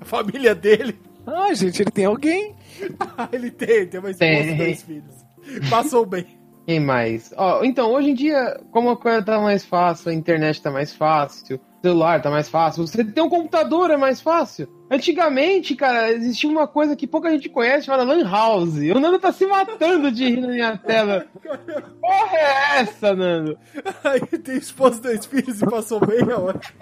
A família dele. Ah, gente, ele tem alguém. *laughs* ele tem, tem uma esposa e dois filhos. Passou bem. Quem mais? Ó, então, hoje em dia, como a coisa tá mais fácil, a internet tá mais fácil, celular tá mais fácil. Você ter um computador é mais fácil. Antigamente, cara, existia uma coisa que pouca gente conhece chamada Lan House. O Nando tá se matando de rir na minha tela. Porra é essa, Nando? *laughs* Aí tem esposa, dois filhos e passou bem, é ótimo.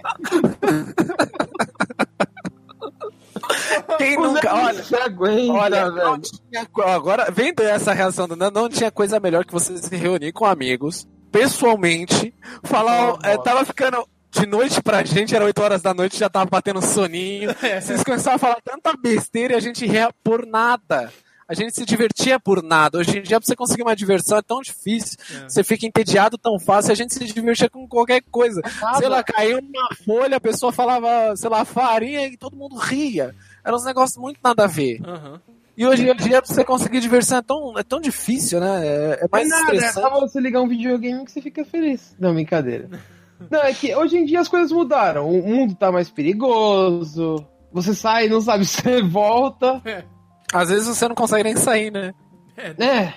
Quem nunca. Olha, aguenta, olha velho. Tinha, agora, vendo essa reação do Nando, não tinha coisa melhor que você se reunir com amigos, pessoalmente, falar. É, tava ficando de noite pra gente, era 8 horas da noite, já tava batendo soninho. *laughs* É. Vocês começaram a falar tanta besteira e a gente ria por nada. A gente se divertia por nada. Hoje em dia, pra você conseguir uma diversão é tão difícil. É. Você fica entediado tão fácil. A gente se divertia com qualquer coisa. É sei lá, caiu uma folha, a pessoa falava, sei lá, farinha e todo mundo ria. Eram uns negócios muito nada a ver. Uhum. E hoje em dia, pra você conseguir diversão é tão, é tão difícil, né? É, é mais nada, estressante. É só você ligar um videogame que você fica feliz. Não, brincadeira. *laughs* Não, é que hoje em dia as coisas mudaram. O mundo tá mais perigoso. Você sai, não sabe *laughs* se você volta. É. Às vezes você não consegue nem sair, né? É. é.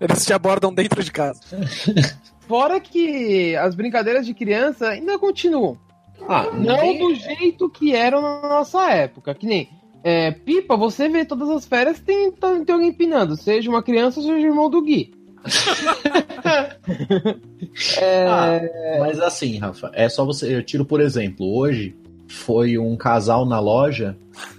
Eles te abordam dentro de casa. *laughs* Fora que as brincadeiras de criança ainda continuam. Ah, não bem... do jeito que eram na nossa época. Que nem é, pipa, você vê todas as férias tem, tem alguém pinando. Seja uma criança, seja o irmão do Gui. *laughs* é... ah, mas assim, Rafa, é só você. Eu tiro por exemplo, hoje foi um casal na loja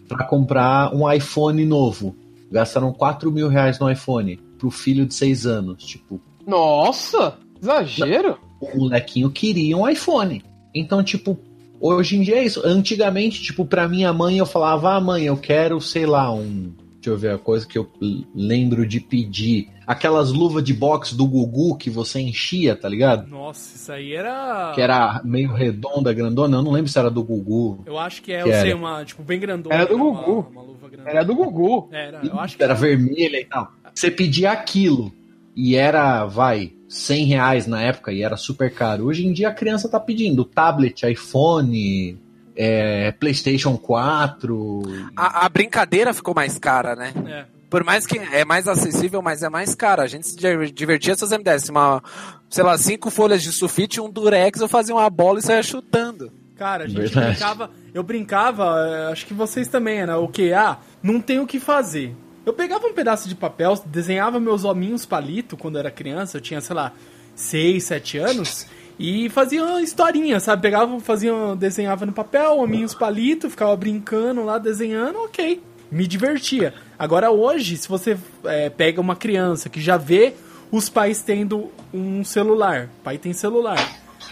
para comprar um iPhone novo. Gastaram 4 mil reais no iPhone pro filho de 6 anos. Tipo. Nossa! Exagero! o molequinho queria um iPhone. Então, tipo, hoje em dia é isso. Antigamente, tipo, pra minha mãe eu falava, ah, mãe, eu quero, sei lá, um. Deixa eu ver a coisa que eu lembro de pedir. Aquelas luvas de boxe do Gugu que você enchia, tá ligado? Nossa, isso aí era. Que era meio redonda, grandona. Eu não lembro se era do Gugu. Eu acho que é, Que eu sei, era. uma, tipo, bem grandona. Era do uma- Gugu. Uma, luva grandona. Era do Gugu. Era, eu acho que era vermelha e tal. Você pedia aquilo e era, vai, 100 reais na época e era super caro. Hoje em dia a criança tá pedindo tablet, iPhone, é, PlayStation 4. A, a brincadeira ficou mais cara, né? É. Por mais que é mais acessível, mas é mais cara. A gente se diver- divertia se você me desse uma, sei lá, cinco folhas de sulfite, um durex, eu fazia uma bola e saia chutando. Cara, a gente Verdade. brincava. Eu brincava, eh, acho que vocês também, né? O que? Ah, não tem o que fazer. Eu pegava um pedaço de papel, desenhava meus hominhos palito quando eu era criança, eu tinha, sei lá, 6, 7 anos, e fazia uma historinha, sabe? Pegava, fazia, desenhava no papel, hominhos palito, ficava brincando lá, desenhando, ok. Me divertia. Agora hoje, se você eh, pega uma criança que já vê os pais tendo um celular, pai tem celular,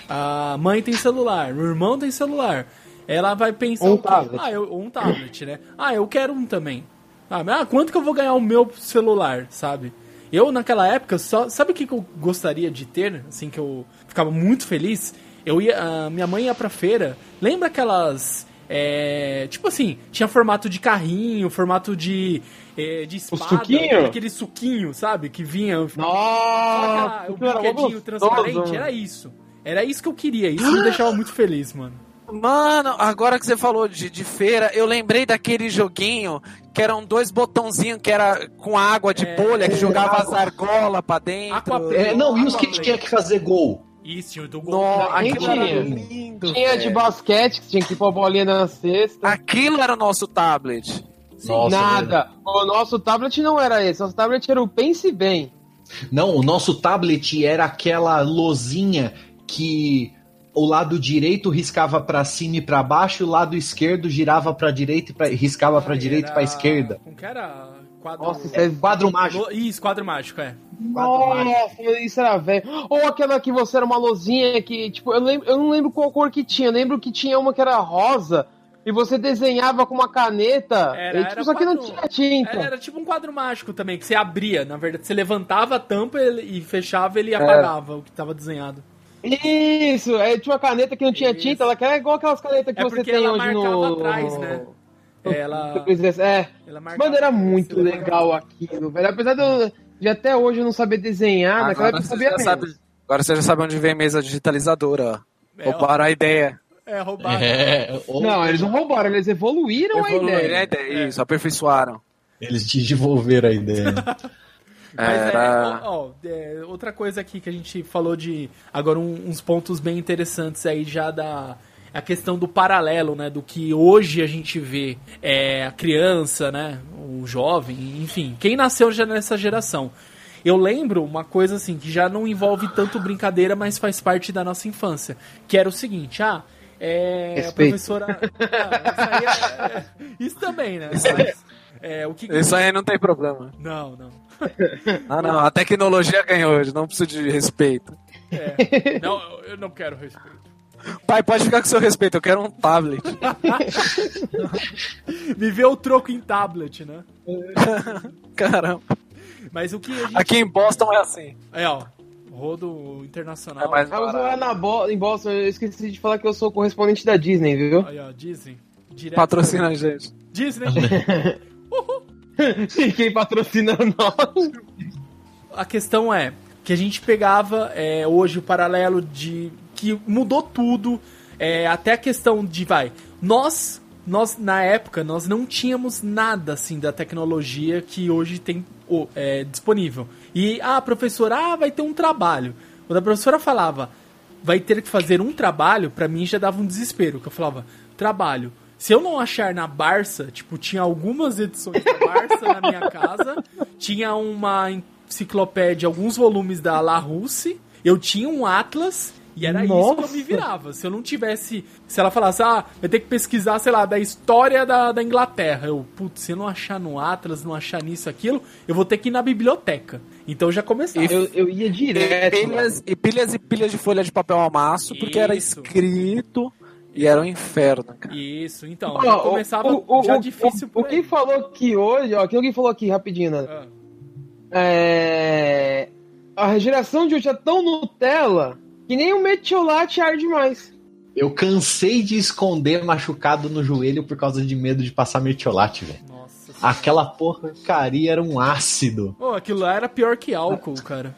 a mãe tem celular, o irmão tem celular. Ela vai pensar um tablet. Ah, eu, um tablet, né? Ah, eu quero um também. Ah, mas, ah, quanto que eu vou ganhar o meu celular, sabe? Eu, naquela época, só. Sabe o que, que eu gostaria de ter? Assim, que eu ficava muito feliz? Eu ia. a minha mãe ia pra feira. Lembra aquelas. É, tipo assim, tinha formato de carrinho, formato de. é, de espada. suquinho? Aquele suquinho, sabe? Que vinha. Nossa, o brinquedinho transparente, era isso. Era isso que eu queria, isso me deixava muito feliz, mano. Mano, agora que você falou de, de feira, eu lembrei daquele joguinho que eram dois botãozinhos que era com água de É, bolha, que jogava água. as argolas pra dentro. É, não, e os que tinha que fazer gol? Isso, o do gol. Aquilo era tinha? lindo. Tinha de basquete, que tinha que pôr a bolinha na cesta. Aquilo era o nosso tablet. Nossa, Nada. O nosso tablet não era esse. Nosso tablet era o Pense Bem. Não, o nosso tablet era aquela lozinha que o lado direito riscava pra cima e pra baixo, e o lado esquerdo girava pra direita e pra, riscava pra Ah, direita e pra esquerda. Como que era? Quadro... Nossa, isso é Quadro mágico. Isso, quadro mágico, é. Nossa, isso era velho. Ou aquela que você era uma lozinha que, tipo, eu, lembro, eu não lembro qual cor que tinha. Eu lembro que tinha uma que era rosa e você desenhava com uma caneta. Era- e, tipo, era só que não quadro- tinha tinta. Era, era tipo um quadro mágico também, que você abria, na verdade. Você levantava a tampa ele- e fechava É. ele apagava o que tava desenhado. Isso, é, tinha uma caneta que não tinha Isso. tinta, ela era igual aquelas canetas que É você tem ela hoje marcava no. atrás, né? Ela, É, ela *laughs* marcava mano, era muito legal aquilo, velho. Apesar de, eu, de até hoje eu não saber desenhar, naquela época eu sabia já mesmo. sabe, agora você já sabe onde vem mesa digitalizadora, ó. É, Roubaram a ideia. É, roubado. É, ou- Não, eles não roubaram, eles evoluíram, Evoluíram a ideia. a ideia. Isso, aperfeiçoaram. Eles te devolveram a ideia. *laughs* Mas Era... é, ó, ó, é, outra coisa aqui que a gente falou de agora um- uns pontos bem interessantes aí já da a questão do paralelo, né, do que hoje a gente vê é, a criança, né, o jovem, enfim, quem nasceu já nessa geração. Eu lembro uma coisa assim que já não envolve tanto brincadeira, mas faz parte da nossa infância, que era o seguinte, ah, é, a Respeito. professora, Ah, isso, aí é- é- isso também, né? Mas, é, o que Isso aí não tem problema. não, não. Não, *laughs* não, a tecnologia ganhou hoje, não preciso de respeito. É. Não, eu não quero respeito. Pai, pode ficar com seu respeito, eu quero um tablet. *laughs* Me vê o troco em tablet, né? *laughs* Caramba. Mas o que a gente. Aqui em Boston é assim. É, ó. Rodo internacional. É mais mas eu barato. era na Bo em Boston, eu esqueci de falar que eu sou correspondente da Disney, viu? Aí, ó, Disney. Direto Patrocina a gente. Disney. *laughs* E quem patrocina nós? a questão é que a gente pegava é, hoje o paralelo de que mudou tudo, é, até a questão de vai, nós nós na época nós não tínhamos nada assim da tecnologia que hoje tem é, disponível. E ah, professora, ah, vai ter um trabalho. Quando a professora falava, vai ter que fazer um trabalho, pra mim já dava um desespero, que eu falava, trabalho. Se eu não achar na Barça, tipo, tinha algumas edições da Barça na minha casa, tinha uma enciclopédia, alguns volumes da Larousse, eu tinha um Atlas E era isso que eu Nossa. me virava. Se eu não tivesse. Se ela falasse, ah, vai ter que pesquisar, sei lá, da história da, da Inglaterra. Eu, putz, se eu não achar no Atlas, não achar nisso, aquilo, eu vou ter que ir na biblioteca. Então já começava. Eu, eu ia E direto. pilhas, e pilhas e pilhas de folha de papel amasso, porque era escrito e era um inferno, cara. Isso, então. Ó, já começava o, o, já o- difícil o, por o falou que hoje, ó, aquilo que falou aqui rapidinho, né? Ah, É... A geração de hoje é tão Nutella que nem o metiolate arde mais. Eu cansei de esconder machucado no joelho por causa de medo de passar mertiolate, velho. Nossa. Aquela porcaria era um ácido. Pô, aquilo lá era pior que álcool, cara.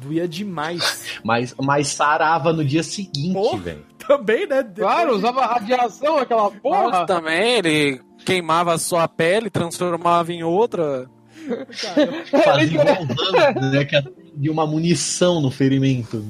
Doía demais. Mas, mas sarava no dia seguinte, velho. Também, né? Depois Claro, usava radiação, aquela Nossa, porra. também ele queimava a sua pele, transformava em outra. cara. *laughs* Fazia igual o Rambo, né? Que é de uma munição no ferimento.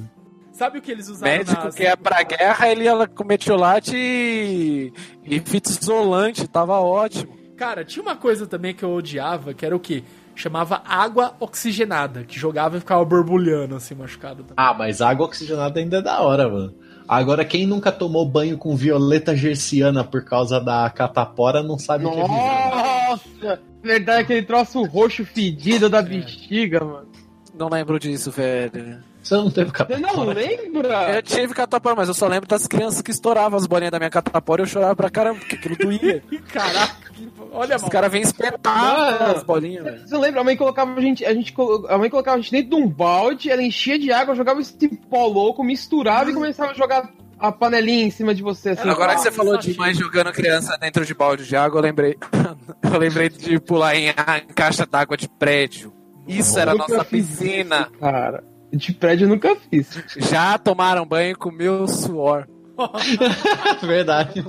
Sabe o que eles usavam Médico nas... que ia pra guerra, ele ia com metiolate e, e fita isolante, tava ótimo. Cara, tinha uma coisa também que eu odiava, que era o quê? Chamava água oxigenada, que jogava e ficava borbulhando assim, machucado. também. Ah, mas água oxigenada ainda é da hora, mano. Agora, quem nunca tomou banho com violeta gerciana por causa da catapora não sabe o que é. Nossa! Verdade, aquele troço roxo fedido da bexiga, mano. Não lembro disso, velho. Você não teve Você catapora? não lembra? Eu tive catapora, mas eu só lembro das crianças que estouravam as bolinhas da minha catapora e eu chorava pra caramba, porque aquilo doía. *laughs* Caraca, que- olha, Os caras vêm espetar as bolinhas, velho. Você lembra? A mãe colocava a gente, a gente, a mãe colocava a gente dentro de um balde, ela enchia de água, jogava esse pó louco, misturava e começava a jogar a panelinha em cima de você. Assim, Agora que você falou de mãe jogando criança dentro de balde de água, eu lembrei. *laughs* eu lembrei de pular em, em caixa d'água de prédio. Isso era a nossa piscina. isso, cara. De prédio eu nunca fiz. Já tomaram banho com meu suor. *laughs* Verdade.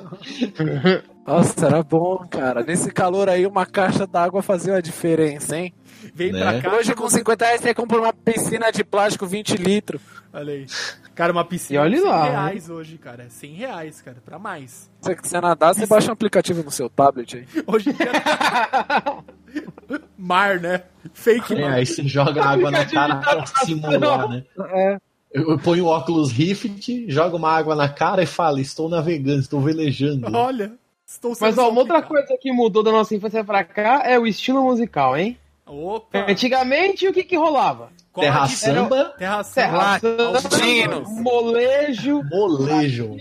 Nossa, era bom, cara. Nesse calor aí, uma caixa d'água fazia uma diferença, hein? Vem Né? pra cá. Hoje, com 50 reais, você compra uma piscina de plástico 20 litros. Olha aí. Cara, uma piscina E olha de 100 lá, reais hoje, cara. 100 reais, cara, pra mais. Se você quiser nadar, você baixa um aplicativo no seu tablet aí. Hoje em dia... *laughs* mar, né? Fake É, mar. aí você joga água na cara pra simular, né? É. Eu ponho o óculos Rift, jogo uma água na cara e falo, estou navegando, estou velejando. Olha, estou Mas ó, uma outra coisa que mudou da nossa infância pra cá é o estilo musical, hein? Opa! Antigamente, o que que rolava? Terra samba, Terra samba. Terra molejo, molejo.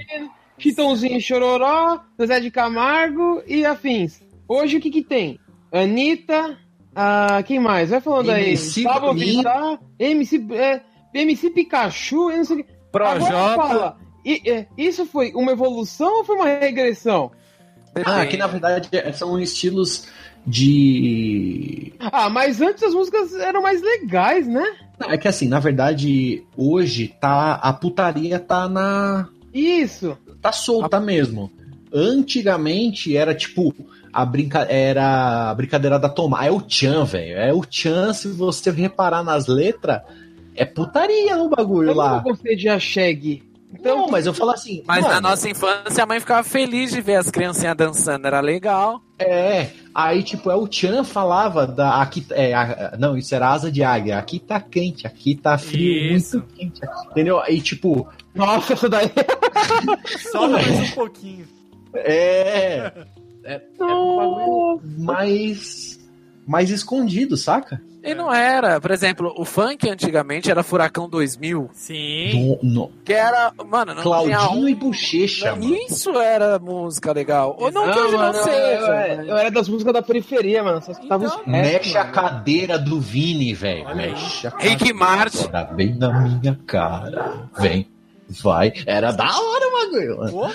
Chitãozinho Chororó, Zé de Camargo e afins. Hoje o que que tem? Anitta, ah, quem mais? Vai falando MC aí. Pablo Boninho. Vittar, MC, é, MC Pikachu, eu não sei o que. Agora Projota. fala, e- é, isso foi uma evolução ou foi uma regressão? Ah, que na verdade é- são estilos de. Ah, mas antes as músicas eram mais legais, né? É que assim, na verdade, hoje tá. A putaria tá na. Isso. tá solta mesmo. Antigamente era tipo a brinca... era a brincadeira da toma. É o Tchan, velho. É o Tchan, se você reparar nas letras, é putaria no bagulho Eu lá. nunca gostei de Asheg. Então, Não, mas eu falo assim. Mas mano, na nossa infância, a mãe ficava feliz de ver as criancinhas dançando, era legal. É, aí tipo, é o Tchan falava da. Aqui, é, a- não, isso era asa de águia. Aqui tá quente, aqui tá frio, Isso. muito quente. Entendeu? Aí, tipo, Nossa, essa daí. *laughs* Só mais um pouquinho. é. É, é um bagulho mais. mais escondido, saca? E não era, por exemplo, o funk antigamente era Furacão 2000, Sim. No, no- que era, mano, não tinha Claudinho um... e Bochecha, mano. Isso era música legal. Ou não que hoje não mano, eu, seja. era- mas- eu era das músicas da periferia, mano. Só escutava Então. os Mexe a mano. cadeira do Vini, velho. Mexe a Rick cadeira Martin. agora, Vem na minha cara. Vem. Vai. Era da hora o bagulho.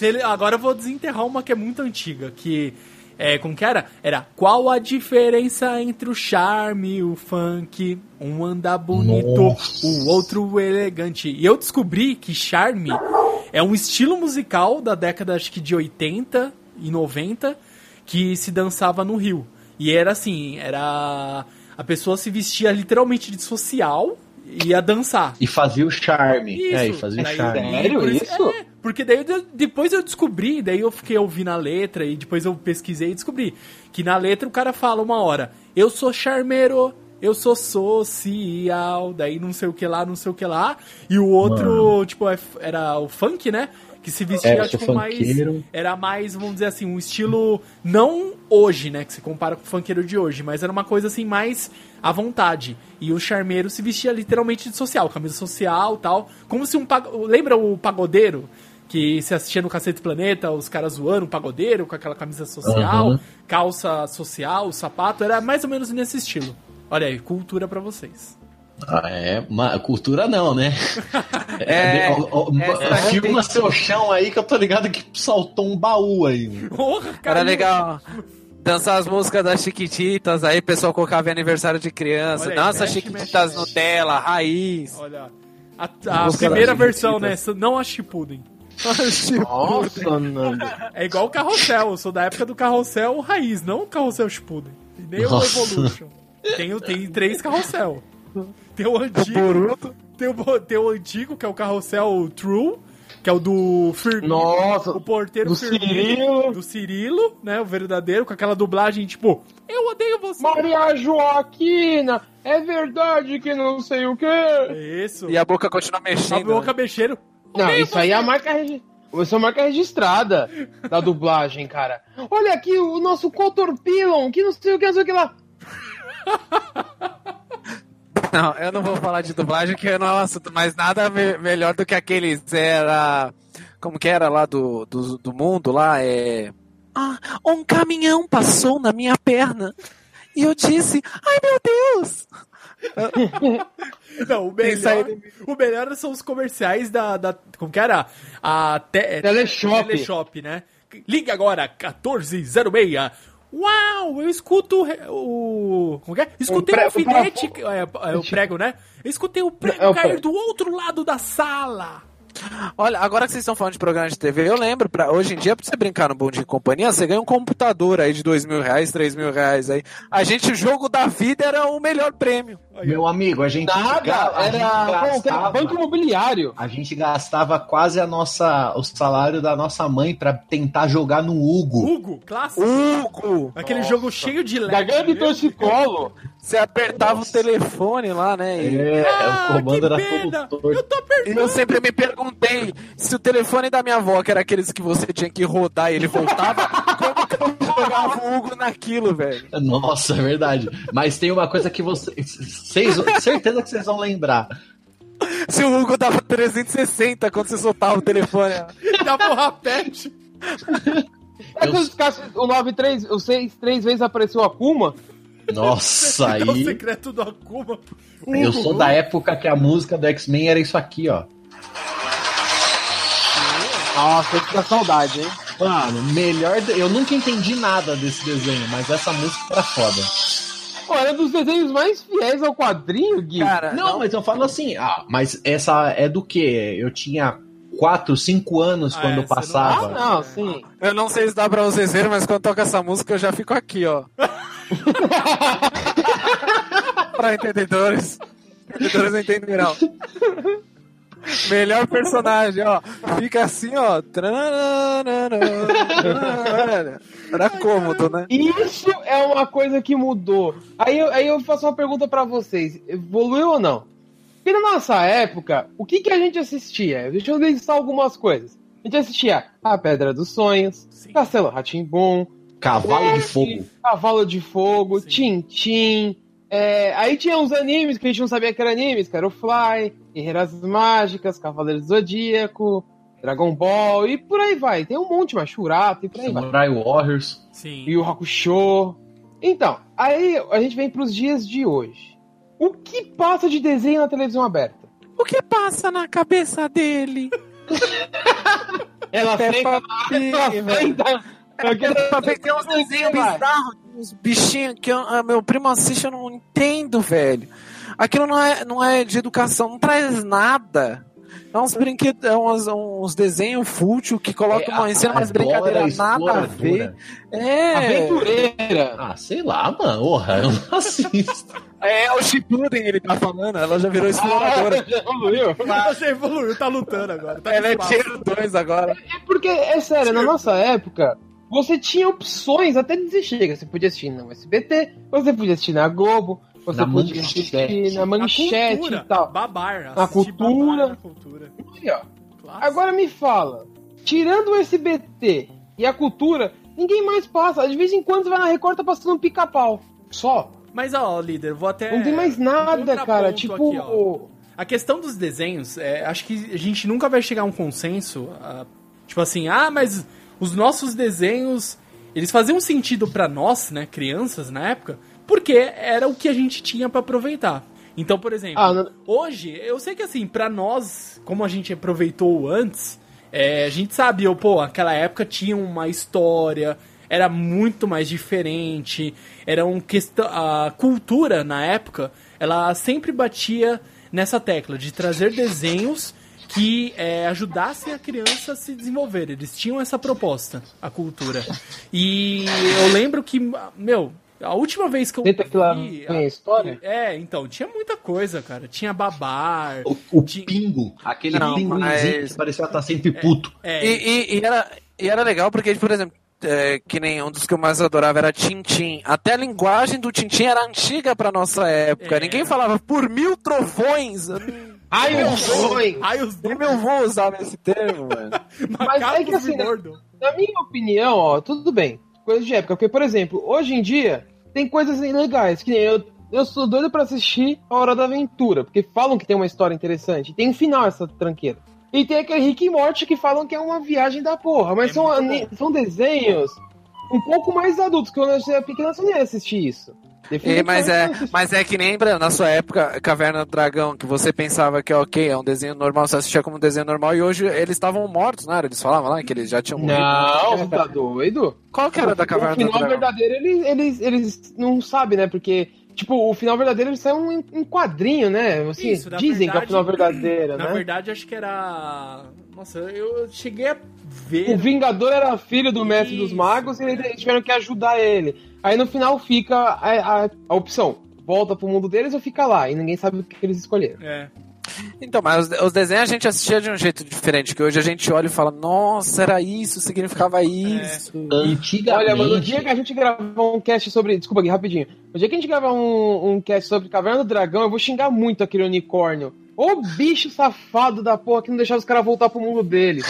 Se ele- agora eu vou desenterrar uma que é muito antiga, que é como que era? Era qual a diferença entre o charme e o funk? Um anda bonito, Nossa. o outro elegante. E eu descobri que charme é um estilo musical da década acho que de 80 e 90 que se dançava no Rio. E era assim, era a pessoa se vestia literalmente de social ia dançar. E fazia o charme. Isso. É, e fazia o charme. Sério isso? É, porque daí depois eu descobri, daí eu fiquei ouvindo a letra e depois eu pesquisei e descobri que na letra o cara fala uma hora, eu sou charmeiro, eu sou social, daí não sei o que lá, não sei o que lá. E o outro, tipo, é- era o funk, né? Que se vestia, É, tipo, mais. funkeiro. Era mais, vamos dizer assim, um estilo. Não hoje, né? Que se compara com o funkeiro de hoje, mas era uma coisa assim, mais à vontade. E o charmeiro se vestia literalmente de social, camisa social tal. Como se um. pag- Lembra o pagodeiro? Que se assistia no Cacete Planeta, os caras zoando o pagodeiro com aquela camisa social, Aham. calça social, sapato, era mais ou menos nesse estilo. Olha aí, cultura pra vocês. Ah, é, ma- cultura não, né? *laughs* É, Ó, ó, essa filma seu chão aí que eu tô ligado que saltou um baú aí. Porra, cara. Era legal dançar as músicas das Chiquititas, aí o pessoal colocava em aniversário de criança. Olha aí, Nossa, mexe, Chiquititas mexe, Nutella, raiz. Olha, a, a Música primeira versão, né? Não a Shippuden. *laughs* Nossa, Nando. É igual o Carrossel, eu sou da época do Carrossel raiz, não o Carrossel Shippuden. E nem Nossa. o Evolution. Tem, tem três Carrossel. Tem o antigo, tem o, tem o antigo, que é o Carrossel True, que é o do Firmino. Nossa, O porteiro do Firmino, Cirilo. Do Cirilo, né? O verdadeiro, com aquela dublagem tipo, eu odeio você. Maria Joaquina, é verdade que não sei o quê. Isso. E a boca continua A mexendo. boca mexendo. Não, isso aí é você. a marca regi- Isso é a marca registrada da *laughs* dublagem, cara. Olha aqui o nosso Cotorpilon, que não sei o que, não sei o que lá. *laughs* Não, eu não vou falar de dublagem, que não é um assunto, mas nada me- melhor do que aqueles. Era. Como que era lá do, do, do mundo lá? É. Ah, um caminhão passou na minha perna. E eu disse, ai meu Deus! *laughs* Não, o melhor, o melhor são os comerciais da. da como que era? A te, Teleshop. Teleshop, né? Liga agora, 1406. Uau, eu escuto re- o. Como que é? Escutei o, prego- alfinete. É, é, o prego, né? Eu escutei o prego É o cair prego. do outro lado da sala. Olha, agora que vocês estão falando de programa de TV, eu lembro, pra, hoje em dia, pra você brincar no Bom Dia e Companhia, você ganha um computador aí de dois mil reais, três mil reais aí. A gente, o jogo da vida era o melhor prêmio. Meu amigo, a gente, ga- Nada, a gente era, era? gastava, banco imobiliário. a gente gastava quase a nossa, o salário da nossa mãe pra tentar jogar no Hugo. Hugo, clássico. Hugo! Aquele jogo cheio de Da grande leve. torcicolo. Você apertava o telefone lá, né? E, É, Ah, o comando era pena. todo. Eu tô e perdendo. eu sempre me perguntei se o telefone da minha avó, que era aqueles que você tinha que rodar e ele voltava, jogava o Hugo naquilo, velho? Nossa, é verdade. Mas tem uma coisa que você, vocês, certeza que vocês vão lembrar. Se o Hugo dava 360 quando você soltava o telefone. Dava um rapete. É quando ficasse o 9 três, o 6 três vezes apareceu a Akuma. Nossa, *laughs* É o aí. secreto do Akuma. Eu Hugo, sou da época que a música do X-Men era isso aqui, ó. Nossa, eu fico saudade, hein? Mano, melhor. de- Eu nunca entendi nada desse desenho, mas essa música era foda. Pô, era um dos desenhos mais fiéis ao quadrinho, Gui. Cara, Não, mas eu falo assim, ah, mas essa é do quê? Eu tinha 4, 5 anos Ah, quando é, você não- Ah, passava. não, sim. eu não sei se dá pra vocês verem, mas quando toca essa música eu já fico aqui, ó. *laughs* pra entendedores. Entendedores entenderão. Melhor personagem, ó. Fica assim, ó. Era cômodo, né? Isso é uma coisa que mudou. Aí eu, aí eu faço uma pergunta pra vocês: evoluiu ou não? Porque na nossa época, o que, que a gente assistia? Deixa eu listar algumas coisas. A gente assistia A Pedra dos Sonhos, Sim. Castelo Ratimbom, Cavalo de Fogo. Cavalo de Fogo. Tintim. É, aí tinha uns animes que a gente não sabia que eram animes, que era o Fly, Guerreiras Mágicas, Cavaleiros do Zodíaco, Dragon Ball e por aí vai. Tem um monte mais, Churato e por aí vai. Samurai Warriors. Sim. E o Hakusho. Então, aí a gente vem pros dias de hoje. O que passa de desenho na televisão aberta? O que passa na cabeça dele? *laughs* Ela Peppa ela Pig, velho. senta. Pig tem uns desenhos bizarros, uns bichinhos que eu- ah, meu primo assiste eu não entendo, velho. Aquilo não é, não é de educação, não traz nada. É uns brinquedos, é uns, uns desenhos fútil que colocam uma ensina umas brincadeiras nada a ver. É, Aventureira. Ah, sei lá, mano. Porra, eu não *laughs* assisto. é o Shippuden ele tá falando, ela já virou exploradora. Ah, *laughs* já evoluiu. Você evoluiu, tá lutando agora. Tá ela é tier 2 agora. É porque, é sério, na nossa época, você tinha opções até dizer chega. Você podia assistir no SBT, você podia assistir na Globo, você Na podia manchete. na manchete cultura, e tal. Babar. Na cultura. Na cultura. Agora me fala, tirando o SBT e a cultura, ninguém mais passa. De vez em quando você vai na Record tá passando um pica-pau. Só. Mas ó, líder, vou até. Não tem mais nada, cara. Tipo. aqui. A questão dos desenhos, é, acho que a gente nunca vai chegar a um consenso. tipo assim, ah, mas os nossos desenhos, eles faziam sentido pra nós, né, crianças na época, porque era o que a gente tinha pra aproveitar. Então, por exemplo, Ah, hoje, eu sei que assim, pra nós, como a gente aproveitou antes, é, a gente sabe, eu, pô, aquela época tinha uma história, era muito mais diferente, era um questão, a cultura na época, ela sempre batia nessa tecla de trazer desenhos que é, ajudassem a criança a se desenvolver. Eles tinham essa proposta, a cultura. E eu lembro que, meu, a última vez que eu Dentro vi, tem a história? é, então, tinha muita coisa, cara. Tinha babar. O, o tinha- pingo, aquele Não, pinguinzinho mas- que parecia estar sempre puto. É, E, e- e era, e era legal porque, por exemplo, é, que nem um dos que eu mais adorava era Tintim. Até a linguagem do Tintim era antiga pra nossa época. É. Ninguém falava por mil trovões. Ai, eu sonho! Ai, os Nem meu avô usava esse termo, mano. *laughs* Mas é que assim, mordam. Na minha opinião, ó, tudo bem. Coisa de época. Porque, por exemplo, hoje em dia, tem coisas legais. Que nem eu, eu sou doido pra assistir A Hora da Aventura. Porque falam que tem uma história interessante. Tem um final essa tranqueira. E tem aquele Rick e Morty que falam que é uma viagem da porra. Mas É são, são desenhos um pouco mais adultos. Que quando eu era pequena, você não ia assistir isso. E, mas, é, assisti. mas é que nem pra- na sua época, Caverna do Dragão, que você pensava que ok, é um desenho normal, você assistia como um desenho normal, e hoje eles estavam mortos, não era? Eles falavam lá que eles já tinham morrido. Não, tá doido? Qual que era da Caverna o do final Dragão? verdadeiro eles, eles, eles não sabem, né? Porque, tipo, o final verdadeiro eles saiu em, em quadrinho, né? Assim, Isso, na dizem que é o verdade- final verdadeiro, Na né? verdade, acho que era. Nossa, eu cheguei a ver. O Vingador era filho do Mestre dos Isso. Magos e eles tiveram que ajudar ele. Aí no final fica a, a, a opção: volta pro mundo deles ou fica lá? E ninguém sabe o que eles escolheram. É. Então, mas os, os desenhos a gente assistia de um jeito diferente, que hoje a gente olha e fala, nossa, era isso, significava isso. Antigamente. Olha, mano, no dia que a gente gravar um cast sobre. Desculpa aqui, rapidinho. No dia que a gente gravar um, um cast sobre Caverna do Dragão, eu vou xingar muito aquele unicórnio. Ô bicho safado da porra que não deixava os caras voltar pro mundo deles.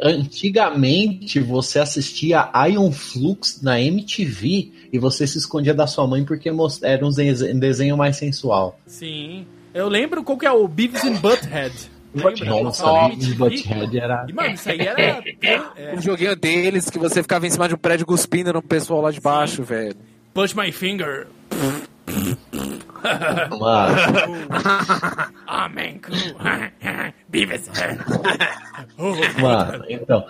Antigamente você assistia Ion Flux na MTV e você se escondia da sua mãe porque era um dese- um desenho mais sensual. Sim. Eu lembro qual que é o Beavis and Butthead. Lembra? Nossa, MTV. Butthead era. E, mano, isso aí era. é, *laughs* Um joguinho deles que você ficava em cima de um prédio cuspindo no pessoal lá de baixo, velho. Push my finger. Mano, man, cool. Beavis. Mano, então.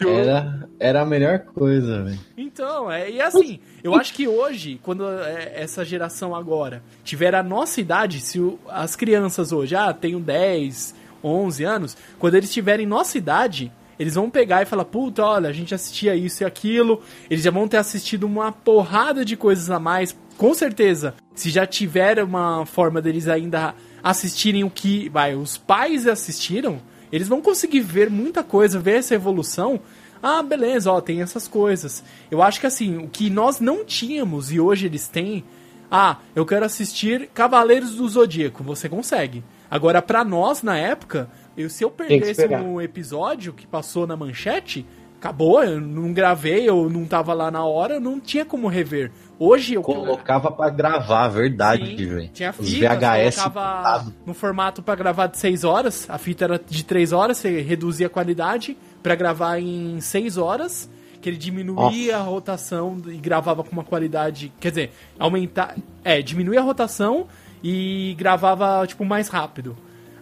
Era, era a melhor coisa, velho. Então, é, e assim, eu acho que hoje, quando é, essa geração agora tiver a nossa idade, se o- as crianças hoje, ah, tenho 10, 11 anos, quando eles tiverem nossa idade, eles vão pegar e falar, puta, olha, a gente assistia isso e aquilo, eles já vão ter assistido uma porrada de coisas a mais, com certeza, se já tiver uma forma deles ainda assistirem o que, vai, os pais assistiram, eles vão conseguir ver muita coisa, ver essa evolução. Ah, beleza, ó, tem essas coisas. Eu acho que assim, o que nós não tínhamos e hoje eles têm. Ah, eu quero assistir Cavaleiros do Zodíaco. Você consegue. Agora, pra nós, na época, eu, se eu perdesse um episódio que passou na manchete, acabou, eu não gravei, eu não tava lá na hora, eu não tinha como rever. Hoje eu Colocava pra gravar, verdade, Sim, velho. Tinha Os fita, VHS. colocava no formato pra gravar de 6 horas, a fita era de 3 horas, você reduzia a qualidade pra gravar em 6 horas, que ele diminuía a rotação e gravava com uma qualidade, quer dizer, aumentar, é, diminuía a rotação e gravava tipo mais rápido.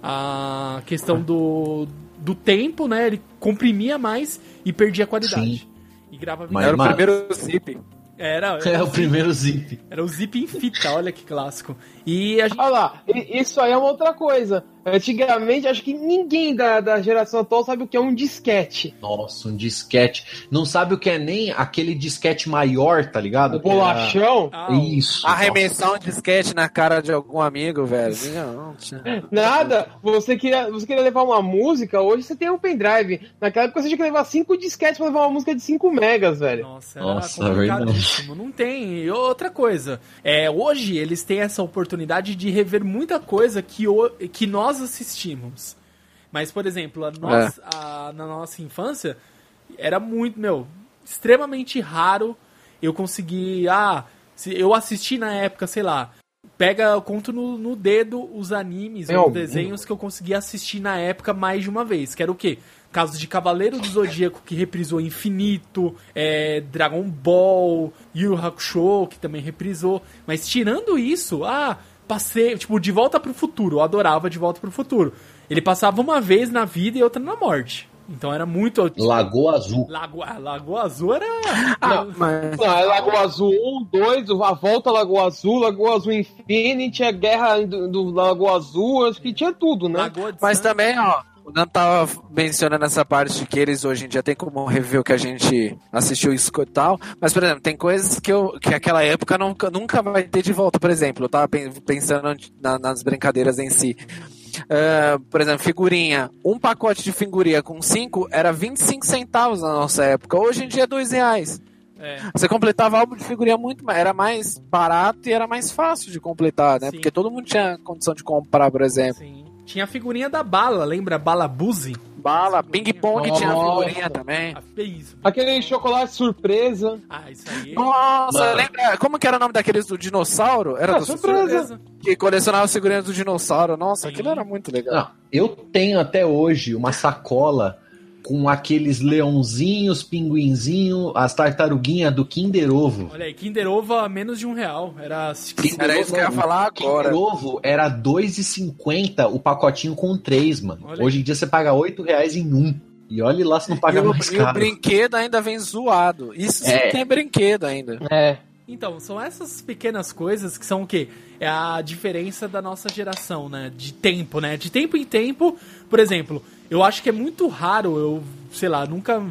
A questão do do tempo, né, ele comprimia mais e perdia a qualidade. Sim. E gravava Mas, Era o primeiro zip. era, *laughs* É o primeiro zip. era o zip em fita, olha que clássico. E a gente Olha lá, isso aí é uma outra coisa. Antigamente, acho que ninguém da, da geração atual sabe o que é um disquete. Nossa, um disquete. Não sabe o que é nem aquele disquete maior, tá ligado? O bolachão. Ah, Isso. Arremessar um disquete na cara de algum amigo, velho. Não, Nada. Você queria, você queria levar uma música, hoje você tem um pendrive. Naquela época você tinha que levar 5 disquetes pra levar uma música de 5 megas, velho. Nossa, era Nossa, complicadíssimo. Não tem. E outra coisa, é, hoje eles têm essa oportunidade de rever muita coisa que, o, que nós assistimos. Mas, por exemplo, a nossa, a- na nossa infância, era muito, meu, extremamente raro eu conseguir. Ah, se eu assisti na época, sei lá. Pega, eu conto no, no dedo os animes ou algum? desenhos que eu consegui assistir na época mais de uma vez. Que era o quê? Caso de Cavaleiro do Zodíaco, que reprisou Infinito, é, Dragon Ball, Yu Hakusho, que também reprisou. Mas tirando isso, ah, passei, tipo, De Volta pro Futuro. Eu adorava De Volta pro Futuro. Ele passava uma vez na vida e outra na morte. Então era muito. Lagoa Azul. Lagoa, Lagoa Azul era. Ah, mas... Não, é Lagoa Azul 1, 2, a volta Lagoa Azul, Lagoa Azul Infinity, a guerra do, do Lagoa Azul, acho que tinha tudo, né? Lagoa de Mas também, ó, o Dan tava mencionando essa parte de que eles hoje em dia tem como rever o que a gente assistiu isso e tal. Mas, por exemplo, tem coisas que, eu, que aquela época nunca, nunca vai ter de volta. Por exemplo, eu tava pen- pensando na- nas brincadeiras em si. Ah, por exemplo, figurinha. Um pacote de figurinha com cinco era 25 centavos na nossa época. Hoje em dia é dois reais. É. Você completava álbum de figurinha muito mais. Era mais barato e era mais fácil de completar, né? Sim. Porque todo mundo tinha condição de comprar, por exemplo. Sim. Tinha a figurinha da bala, lembra? Bala Buzi? Bala, ping pong tinha Nossa. figurinha também. Ah. Aquele chocolate surpresa. Ah, isso aí. Nossa, Mano. lembra? Como que era o nome daqueles do dinossauro? Era Ah, do surpresa. Que colecionava as figurinhas do dinossauro. Nossa, Sim. aquilo era muito legal. Não, eu tenho até hoje uma sacola com aqueles leãozinhos, pinguinzinho, as tartaruguinhas do Kinder Ovo. Olha aí, Kinder Ovo a menos de um real. Era. Era isso que eu ia falar agora. Kinder Ovo era R$ 2,50 o pacotinho com três, mano. Olha. Hoje em dia você paga 8 reais em um. E olhe lá se não E paga o, mais e o caro. brinquedo ainda vem zoado. Isso sim É. tem brinquedo ainda. É. Então, são essas pequenas coisas que são o quê? É a diferença da nossa geração, né? De tempo, né? De tempo em tempo, por exemplo, eu acho que é muito raro, eu, sei lá, nunca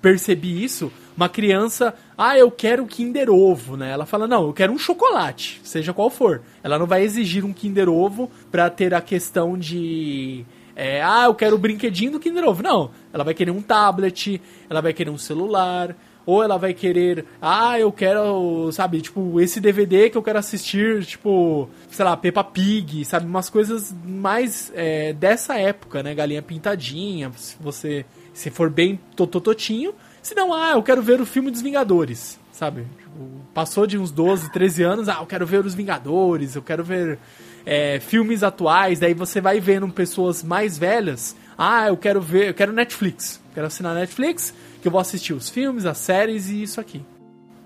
percebi isso. Uma criança, ah, eu quero Kinder Ovo, né? Ela fala, não, eu quero um chocolate, seja qual for. Ela não vai exigir um Kinder Ovo pra ter a questão de. é, ah, eu quero o brinquedinho do Kinder Ovo. Não, ela vai querer um tablet, ela vai querer um celular, ou ela vai querer, ah, eu quero, sabe, tipo, esse DVD que eu quero assistir, tipo, sei lá, Peppa Pig, sabe, umas coisas mais é, dessa época, né, Galinha Pintadinha, se você, se for bem totototinho, se não, ah, eu quero ver o filme dos Vingadores, sabe, Tipo, passou de uns 12, 13 anos, ah, eu quero ver os Vingadores, eu quero ver é, filmes atuais, daí você vai vendo pessoas mais velhas, ah, eu quero ver, eu quero Netflix, quero assinar Netflix, que eu vou assistir os filmes, as séries e isso aqui.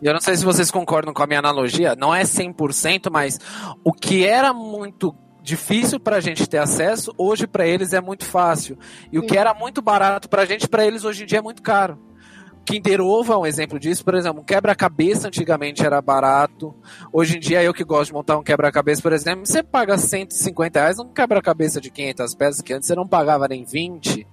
E Eu não sei se vocês concordam com a minha analogia, não é 100%, mas o que era muito difícil pra gente ter acesso, hoje pra eles é muito fácil. E o que era muito barato pra gente, pra eles hoje em dia é muito caro. Kinder Ovo é um exemplo disso, por exemplo, um quebra-cabeça antigamente era barato. Hoje em dia, eu que gosto de montar um quebra-cabeça, por exemplo, você paga 150 reais num quebra-cabeça de 500 peças, que antes você não pagava nem 20.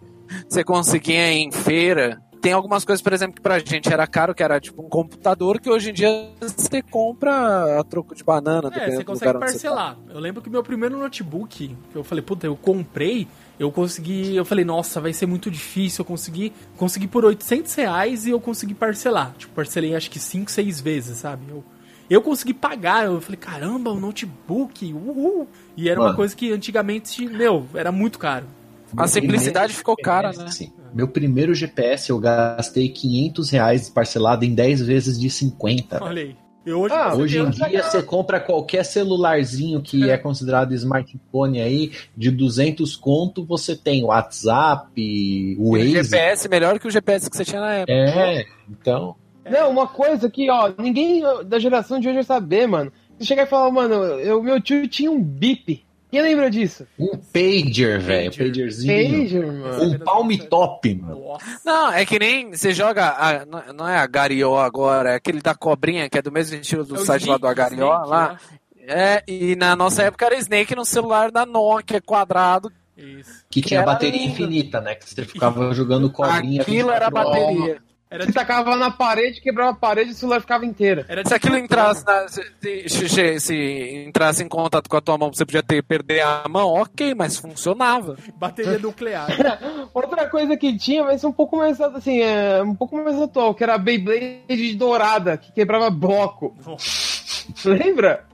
Você conseguia em feira. Tem algumas coisas, por exemplo, que pra gente era caro, que era tipo um computador, que hoje em dia você compra a troco de banana, É, dependendo você do consegue lugar onde você tá. parcelar. Eu lembro que meu primeiro notebook, que eu falei, puta, eu comprei, eu consegui, eu falei, nossa, vai ser muito difícil, eu consegui, consegui por 800 reais e eu consegui parcelar. Tipo, parcelei acho que 5, 6 vezes, sabe? Eu, eu consegui pagar, eu falei, caramba, um notebook, uhul. E era uma Mano. coisa que antigamente, meu, era muito caro. A simplicidade ficou cara, né? GPS, Meu primeiro GPS eu gastei 500 reais parcelado em 10 vezes de 50. Olha aí. Hoje, Ah, Hoje em dia você compra qualquer celularzinho que é considerado smartphone aí, de 200 conto, você tem WhatsApp, o O Waze. GPS melhor que o GPS que você tinha na época. É, então... Não, uma coisa que, ó, ninguém da geração de hoje vai saber, mano. Você chegar e falar, mano, eu, meu tio tinha um bip. Quem lembra disso? Um pager, velho. Pager. Pagerzinho. Pager, mano. Um palm top, mano. Nossa. Não, é que nem você joga. a- não- não é a Garió agora, é aquele da cobrinha, que é do mesmo estilo do É site lá Snake, do Agarió Snake, lá. né? É, e na nossa época era Snake no celular da Nokia quadrado, Isso. Que, Que tinha bateria lindo. infinita, né? Que você ficava jogando cobrinha. Aquilo era 24 horas. bateria. Era Você tacava na parede, quebrava a parede e o celular ficava inteira. Era Se aquilo entrasse, na- se, se- se- se entrasse em contato com a tua mão, você podia ter perder a mão, ok, mas funcionava. bateria nuclear. *laughs* Outra coisa que tinha, mas um pouco mais assim, é, um pouco mais atual, que era a Beyblade dourada, que quebrava bloco. Lembra?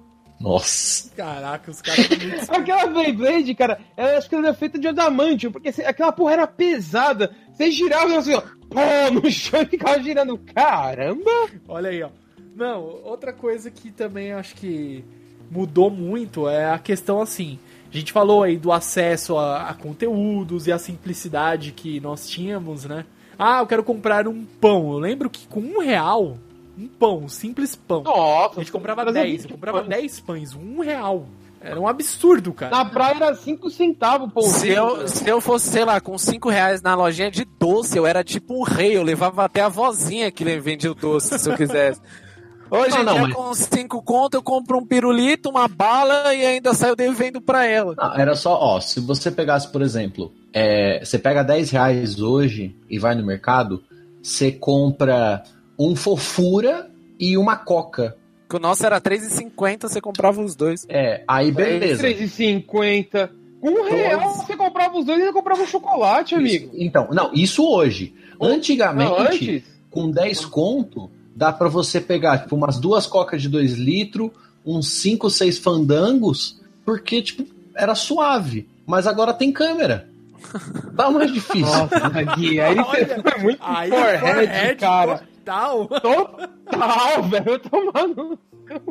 Nossa. Caraca, os caras *laughs* Aquela Beyblade, cara, ela, acho que ela era feita de adamantio, porque assim, aquela porra era pesada. Você girava e assim, ó, pô, no *laughs* chão e ficava girando. Caramba! Olha aí, ó. Não, outra coisa que também eu acho que mudou muito é a questão assim. A gente falou aí do acesso a, a conteúdos e a simplicidade que nós tínhamos, né? Ah, eu quero comprar um pão. Eu lembro que com um real, um pão, um simples pão. Nossa, A gente comprava trazia 10, eu 20 comprava pães. 10 pães, um real. Era um absurdo, cara. Na praia era 5 centavos, pô. Se eu, se eu fosse, sei lá, com 5 reais na lojinha de doce, eu era tipo um rei, eu levava até a vozinha que vendia o doce, se eu quisesse. *laughs* Hoje não, dia, mas- com 5 conto, eu compro um pirulito, uma bala e ainda saio devendo pra ela. Não, era só, ó, se você pegasse, por exemplo, é, você pega 10 reais hoje e vai no mercado, você compra um fofura e uma coca. Que o nosso era 3,50, você comprava os dois. É, aí beleza. 3,50. Com um real você comprava os dois e ainda comprava um chocolate, amigo. Isso- então, não, isso hoje. Antigamente, Não, antes. com 10 conto, dá pra você pegar, tipo, umas duas cocas de 2 litros, uns 5, 6 fandangos, porque, tipo, era suave. Mas agora tem câmera. *laughs* Tá mais difícil. Nossa, Gui, aí você foi muito Aí, forehead, forehead cara. Total. Total, *laughs* velho, tomando.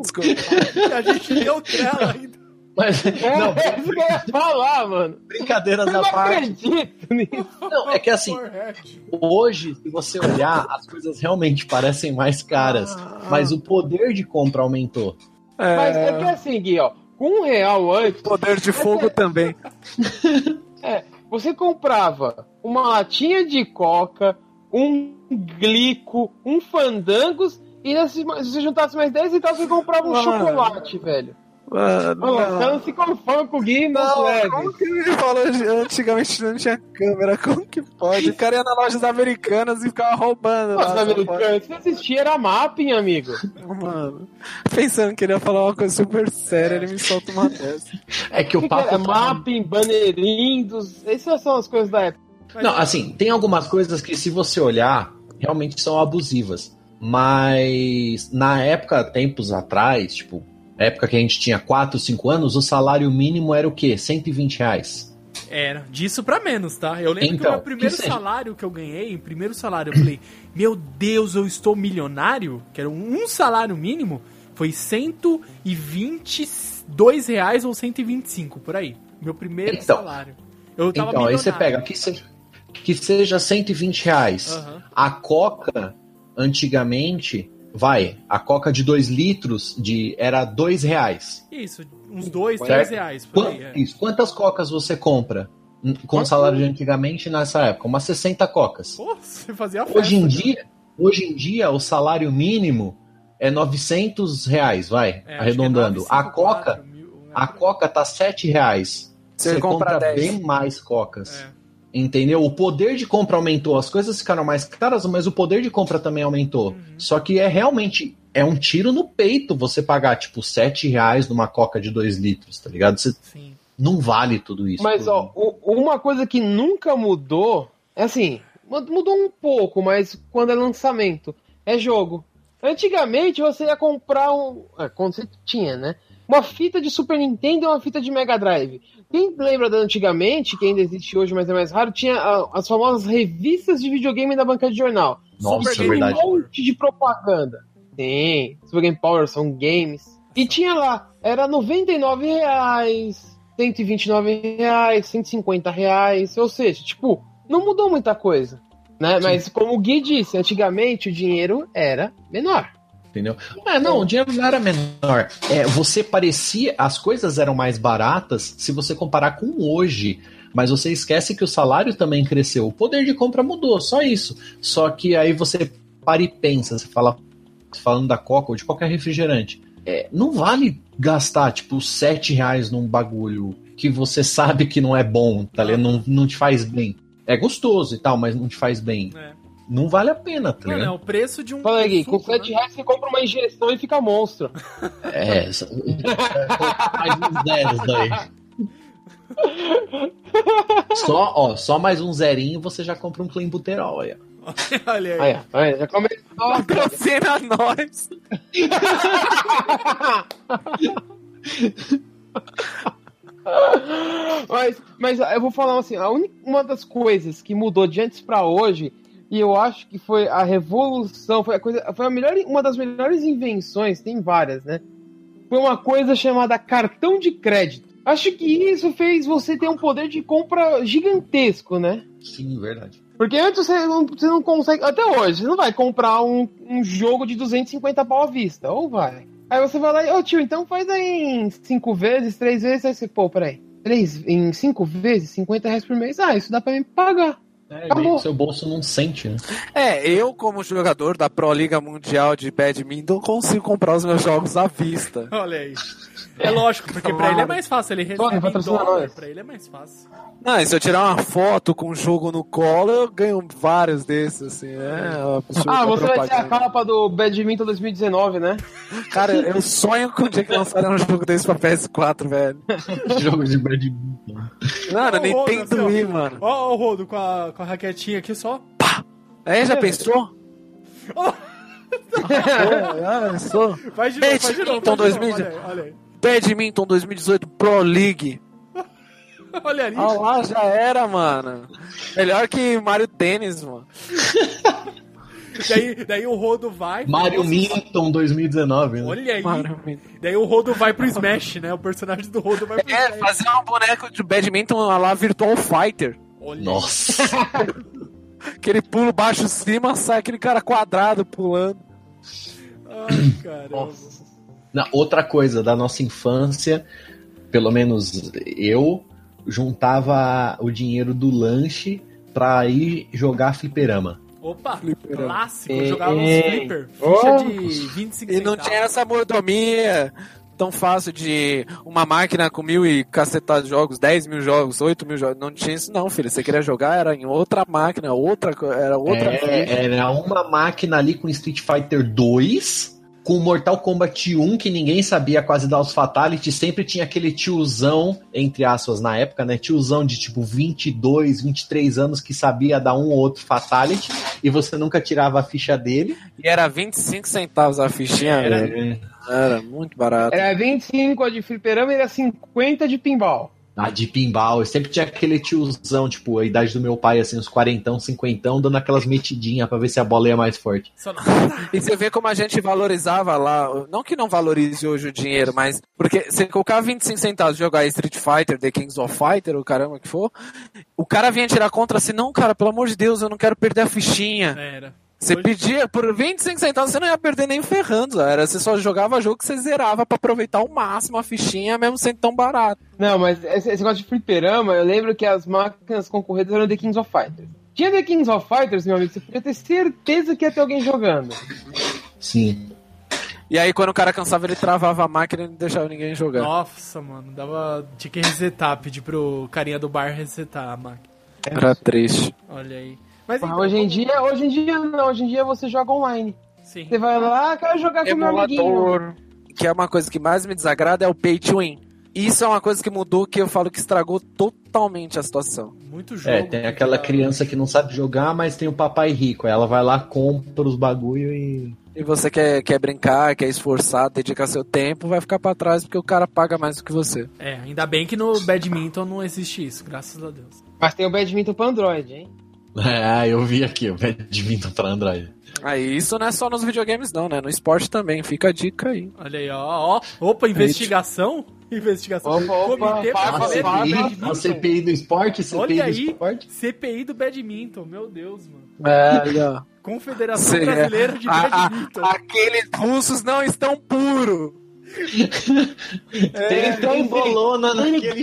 Desculpa. a gente deu trela ainda. Mas, É, não, é isso que eu ia falar, mano. brincadeiras Eu à não parte. acredito nisso. Não, é que assim, hoje, se você olhar, as coisas realmente parecem mais caras. Mas o poder de compra aumentou. Mas é que assim, Gui, ó, com um real antes, Poder de fogo também. *laughs* você comprava uma latinha de coca, um glico, um fandangos, e se se você juntasse mais 10 e tal, você comprava um Mano. chocolate, velho. Mano, Olha lá, não. se conforma com o Gui, não, como que ele falou? Antigamente não tinha câmera, como que pode? O cara ia nas lojas americanas e ficava roubando. Nossa, lá, americano, se assistia era mapping, amigo. Mano, pensando que ele ia falar uma coisa super séria, ele me solta uma dessa. É que O papo era? tá- Mapping, bannerinhos, essas são as coisas da época. Mas, Não, assim, tem algumas coisas que, se você olhar, realmente são abusivas. Mas na época, tempos atrás, tipo, época que a gente tinha 4, 5 anos, o salário mínimo era o quê? 120 reais. Era, disso pra menos, tá? Eu lembro que o Então, meu primeiro que salário que eu ganhei, o primeiro salário, eu falei, meu Deus, eu estou milionário? Que era um salário mínimo, foi 122 reais ou 125, por aí. Meu primeiro Então. salário. Eu tava Então, aí você milionário. pega, que seja, que seja 120 reais. Aham. A coca, antigamente, vai, a coca de 2 litros de, era 2 reais. Isso, uns 2, Certo? 3 reais por Quan- aí. é. isso, quantas cocas você compra com o salário de antigamente nessa época? Umas 60 cocas. Pô, você fazia festa. Hoje em né? dia, hoje em dia o salário mínimo é 900 reais, vai, É, acho que é arredondando. a 954 coca, mil, né? a coca tá 7 reais. Você Você compra compra 10. bem mais cocas. É. Entendeu? O poder de compra aumentou, as coisas ficaram mais caras, mas o poder de compra também aumentou. Uhum. Só que é realmente é um tiro no peito você pagar tipo 7 reais numa coca de 2 litros, tá ligado? Você Sim. não vale tudo isso. Mas, ó, o- uma coisa que nunca mudou, é assim, mu- mudou um pouco, mas quando é lançamento, é jogo. Antigamente você ia comprar um. é, quando você tinha, né? Uma fita de Super Nintendo e uma fita de Mega Drive. Quem lembra da antigamente, que ainda existe hoje, mas é mais raro, tinha ah, as famosas revistas de videogame da banca de jornal. Nossa, Super é verdade. Um monte de propaganda. Tem. Super Game Power são games. E tinha lá, era 99 reais, 129 reais, 150 reais. Ou seja, tipo, não mudou muita coisa. Né? Mas como o Gui disse, antigamente o dinheiro era menor. Entendeu? É, não, o dinheiro não era menor. É, você parecia. As coisas eram mais baratas se você comparar com hoje. Mas você esquece que o salário também cresceu. O poder de compra mudou, só isso. Só que aí você para e pensa, você fala, falando da Coca ou de qualquer refrigerante. É, não vale gastar, tipo, 7 reais num bagulho que você sabe que não é bom, tá ligado? Não, não te faz bem. É gostoso e tal, mas não te faz bem. É. Não vale a pena, tá Mano, é o preço de um. Fala aí, com suco, 7 né? reais você compra uma injeção e fica monstro. *laughs* É, só- mais uns zeros daí. Só, ó, só mais um zerinho você já compra um clenbuterol aí. ó. *laughs* Olha aí. Ó, aí, já começou. Patrocina nós. *laughs* mas, mas eu vou falar assim, a única, uma das coisas que mudou de antes pra hoje, e eu acho que foi a revolução, foi a coisa, foi a melhor, uma das melhores invenções, tem várias, né? Foi uma coisa chamada cartão de crédito. Acho que isso fez você ter um poder de compra gigantesco, né? Sim, verdade. Porque antes você não, você não consegue. Até hoje, você não vai comprar um, um jogo de 250 pau à vista. Ou vai. Aí você vai lá e, ô tio, então faz aí em cinco vezes, três vezes. Aí você, pô, peraí. Três, em cinco vezes, 50 reais por mês. Ah, isso dá pra me pagar. É, Acabou. meio que seu bolso não sente, né? É, eu como jogador da Pro Liga Mundial de Badminton consigo comprar os meus jogos à vista. Olha aí. É lógico, porque pra ele é mais fácil. Ele Tony, recebe em patrocina dólar. nós. Pra ele é mais fácil. Não, e se eu tirar uma foto com um jogo no colo, eu ganho vários desses, assim, né? Pessoa Ah, é você vai ser a propaganda. capa do Badminton 2019, né? Cara, eu sonho com o dia que lançaram um jogo desse pra PS4, velho. *laughs* Jogo de badminton. Mano, Ô, nem tem assim, mano. Ó, ó o Rodo com a, com a raquetinha aqui só. É, já pensou? Ah, *laughs* eu sou. Faz de novo, faz de novo. Badminton faz de novo. 2000. Olha aí, olha aí. Badminton 2018 Pro League. *laughs* Olha ali. Ah lá, já era, mano. Melhor que Mario Tênis, mano. *laughs* Daí, daí o Rodo vai. Mario Nossa, Minton 2019, né? Olha aí. Mario Daí o Rodo vai pro Smash, né? O personagem do Rodo vai pro É, Smash. fazer um boneco de badminton lá Virtual Fighter. Olha. Nossa. Aquele *laughs* pulo baixo cima, sai aquele cara quadrado pulando. Ai, caramba. Na, outra coisa da nossa infância, pelo menos eu, juntava o dinheiro do lanche pra ir jogar fliperama. Opa, Fliperama. clássico. Ei, Jogava uns ei. flipper. Oh. Ficha de 25 E não centavos. tinha essa mordomia tão fácil de uma máquina com mil e cacetados jogos, 10 mil jogos, 8 mil jogos. Não tinha isso não, filho. Você queria jogar, era em outra máquina, outra, era outra. É, era uma máquina ali com Street Fighter 2, com Mortal Kombat 1, que ninguém sabia quase dar os fatalities. Sempre tinha aquele tiozão, entre aspas, na época, né? Tiozão de tipo 22, 23 anos que sabia dar um ou outro fatality e você nunca tirava a ficha dele. E era 25 centavos a fichinha, Era. velho. Era muito barato. Era 25 a de fliperama e era 50 de pinball. A de pinball, eu sempre tinha aquele tiozão, tipo, a idade do meu pai, assim, uns quarentão, cinquentão, dando aquelas metidinhas pra ver se a bola ia mais forte. E você vê como a gente valorizava lá, não que não valorize hoje o dinheiro, mas porque você colocar 25 centavos e jogar Street Fighter, The Kings of Fighter, o caramba que for, o cara vinha tirar contra assim, não, cara, pelo amor de Deus, eu não quero perder a fichinha. Era. Você Hoje- pedia por 25 centavos, você não ia perder nem ferrando, era você só jogava jogo que você zerava pra aproveitar ao máximo a fichinha, mesmo sendo tão barato. Não, mas esse, esse negócio de fliperama, eu lembro que as máquinas concorridas eram The Kings of Fighters. Tinha The Kings of Fighters, meu amigo, você podia ter certeza que ia ter alguém jogando. Sim. E aí quando o cara cansava, ele travava a máquina e não deixava ninguém jogar. Nossa, mano, dava. Tinha que resetar, pedir pro carinha do bar resetar a máquina. Era triste. Olha aí. Mas então, hoje em dia, hoje em dia não, hoje em dia você joga online. Sim. Você vai lá, quero jogar com meu amiguinho. Que é uma coisa que mais me desagrada é o pay to win. Isso é uma coisa que mudou, que eu falo que estragou totalmente a situação. Muito jogo. É, tem aquela que- criança que não sabe jogar, mas tem o papai rico. Aí ela vai lá, compra os bagulho e. E você quer, quer brincar, quer esforçar, dedicar seu tempo, vai ficar pra trás porque o cara paga mais do que você. É, ainda bem que no badminton não existe isso, graças a Deus. Mas tem o badminton pra Android, hein? É, *laughs* eu vi aqui, o badminton pra Android. Aí isso não é só nos videogames não, né? No esporte também, fica a dica aí. Olha aí, ó, ó. Opa, investigação? Investigação. Opa, opa, Comitê de fala. A. CPI do esporte, CPI Olha do aí, esporte. CPI do badminton, meu Deus, mano. É, Confederação Sim, é. Brasileira de A- a- Badminton. aqueles russos não estão puros. *laughs* Tem, tem bolona naquele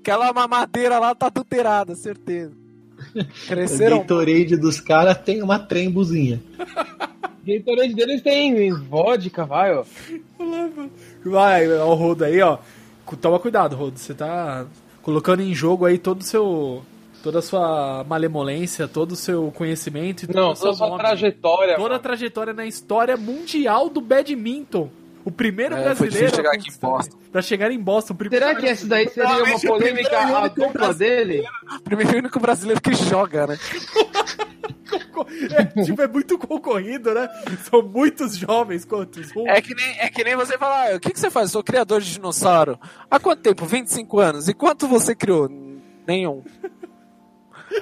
Aquela mamadeira lá tá adulterada, certeza. Cresceram Gatorade dos caras tem uma trembuzinha. *laughs* Gatorade deles tem vodka, vai, ó. Vai, ó, o rodo aí, ó. toma cuidado, Rodo. Você tá colocando em jogo aí todo o seu. toda a sua malemolência, todo o seu conhecimento e Não, o toda sua nome. trajetória. Toda a trajetória na história mundial do badminton. O primeiro É, brasileiro chegar aqui em Boston. Pra chegar em Boston. o primeiro- Será que essa daí seria uma polêmica a dupla dele? Primeiro e único brasileiro que joga, né? *laughs* É, tipo, é muito concorrido, né? São muitos jovens quantos? Um. É que nem, é que nem você falar, "Ah, o que, que você faz? Eu sou criador de dinossauro. Há quanto tempo? 25 anos. E quanto você criou? Nenhum.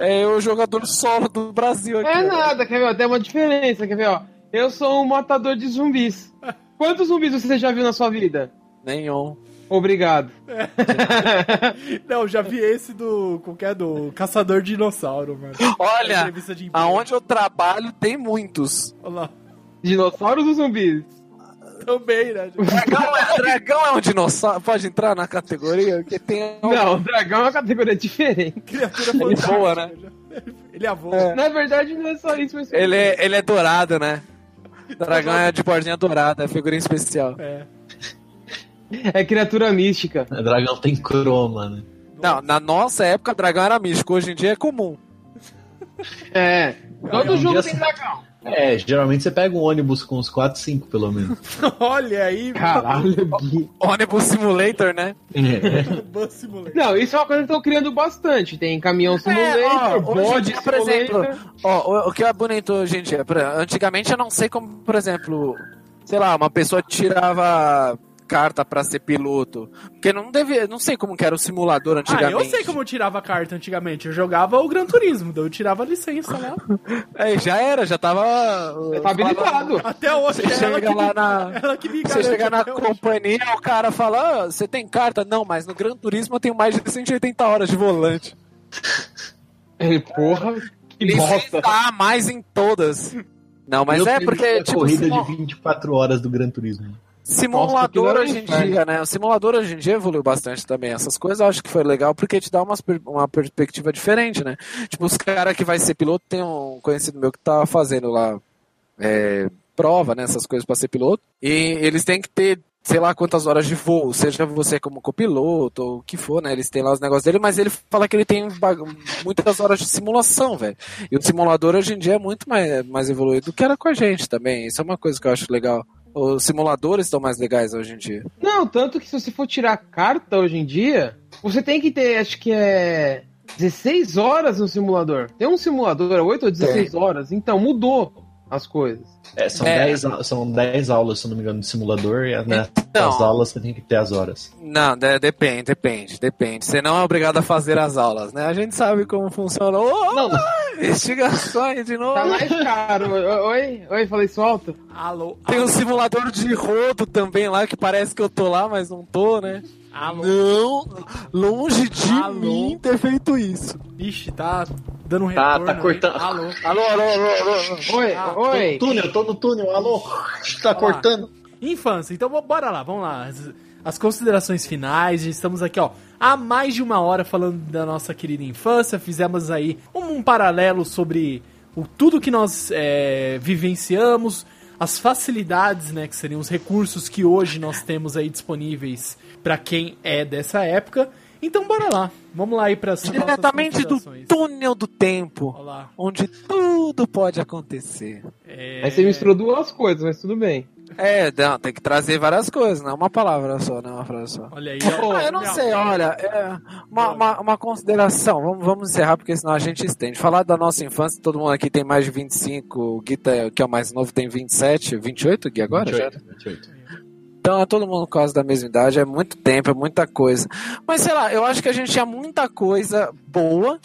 É o jogador solo do Brasil aqui. É ó. nada, quer ver? Tem uma diferença, quer ver? Ó, eu sou um matador de zumbis. Quantos zumbis você já viu na sua vida? Nenhum. Obrigado. *laughs* Não, já vi esse do. qualquer do Caçador de Dinossauro, mano. Olha, aonde eu trabalho tem muitos. Olha lá. Dinossauros ou zumbis? Também, né? Dragão é, dragão é um dinossauro. Pode entrar na categoria? Porque tem. Não, o dragão é uma categoria diferente. Criatura Ele voa, né? *laughs* Ele. É. Na verdade, não é só isso, mas. Ele é, ele é dourado, né? Dragão é de bordinha dourada, é figurinha especial. É. É criatura mística. O dragão tem croma, né? Não, na nossa época, dragão era místico. Hoje em dia é comum. É. Todo um jogo tem dragão. É, geralmente você pega um ônibus com uns 4, 5 pelo menos. *laughs* Olha aí, Caralho, Gui. Ônibus Simulator, né? É. *laughs* Bus Simulator. Não, isso é uma coisa que estão criando bastante. Tem caminhão simulator, É, ó, hoje em bode dia, por exemplo, simulator. Ó, o, o que é bonito hoje em dia? Antigamente eu não sei como, por exemplo, sei lá, uma pessoa tirava carta pra ser piloto. Porque não devia, não sei como que era o simulador Ah, antigamente. eu sei como eu tirava carta antigamente. Eu jogava o Gran Turismo, daí eu tirava a licença lá. *laughs* É, já era, já tava. Tá habilitado. Até hoje, Você é ela chega que, lá me, na. *laughs* ela que me Você chega na até hoje. companhia, o cara fala: "Ah, Você tem carta? Não, mas no Gran Turismo eu tenho mais de 180 horas de volante. Ele, porra, que bosta. A mais em todas. Não, mas Meu é porque, tinha tipo, corrida simu- de 24 horas do Gran Turismo. Simulador hoje em dia, né? O simulador hoje em dia evoluiu bastante também. Essas coisas eu acho que foi legal porque te dá umas uma perspectiva diferente, né? Tipo, os caras que vai ser piloto, tem um conhecido meu que tá fazendo lá é, prova, né? Essas coisas pra ser piloto. E eles têm que ter sei lá quantas horas de voo, seja você como copiloto ou o que for, né? Eles têm lá os negócios dele, mas ele fala que ele tem muitas horas de simulação, velho. E o simulador hoje em dia é muito mais, mais evoluído do que era com a gente também. Isso é uma coisa que eu acho legal. Os simuladores estão mais legais hoje em dia. Não, tanto que se você for tirar carta hoje em dia, você tem que ter, acho que é 16 horas no simulador. Tem um simulador, é 8 ou 16 horas, então mudou as coisas. É, são, É. 10, au- são 10 aulas, se eu não me engano, de simulador, e nessas Então. aulas você tem que ter as horas. Não, de- depende, depende, depende. Você não é obrigado a fazer as aulas, né? A gente sabe como funciona. Ô, Não, investigações de novo. tá mais caro. Oi, oi, falei isso alto? Alô, Tem um simulador de rodo também lá, que parece que eu tô lá, mas não tô, né? alô. Não, longe de Alô? mim ter feito isso. Ixi, tá dando um Tá, retorno. tá aí. cortando. Alô. Alô, alô, alô, alô. Oi, Ah, oi. No túnel, tô no túnel, alô? Tá cortando. Infância, então bo- bora lá, vamos lá. As, as considerações finais, estamos aqui, ó, há mais de uma hora falando da nossa querida infância. Fizemos aí um, um paralelo sobre o, tudo que nós é, vivenciamos, as facilidades, né, que seriam os recursos que hoje nós temos aí disponíveis pra quem é dessa época. Então bora lá, vamos lá aí para Diretamente do túnel do tempo, Olha lá. onde tudo pode acontecer. É... Aí você misturou duas coisas, mas tudo bem. É, não, tem que trazer várias coisas, não é uma palavra só, não é uma frase só. Olha aí, Ah, eu não sei, olha, é uma, uma, uma consideração, vamos, vamos encerrar porque senão a gente estende. Falar da nossa infância, todo mundo aqui tem mais de 25, o Gui, tá- que é o mais novo, tem 27, 28, Gui, agora? já? 28, 28. Então é todo mundo quase da mesma idade, é muito tempo, é muita coisa. Mas sei lá, eu acho que a gente tinha muita coisa boa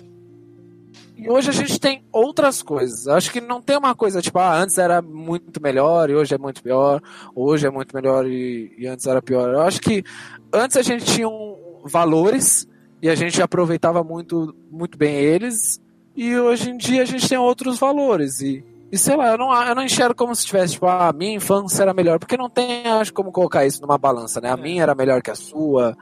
e hoje a gente tem outras coisas. Acho que não tem uma coisa tipo, ah, antes era muito melhor e hoje é muito pior, hoje é muito melhor e, e antes era pior. Eu acho que antes a gente tinha um- valores e a gente aproveitava muito, muito bem eles e hoje em dia a gente tem outros valores e e sei lá, eu não, eu não enxergo como se tivesse, tipo, ah, a minha infância era melhor, porque não tem, acho, como colocar isso numa balança, né? A É. minha era melhor que a sua.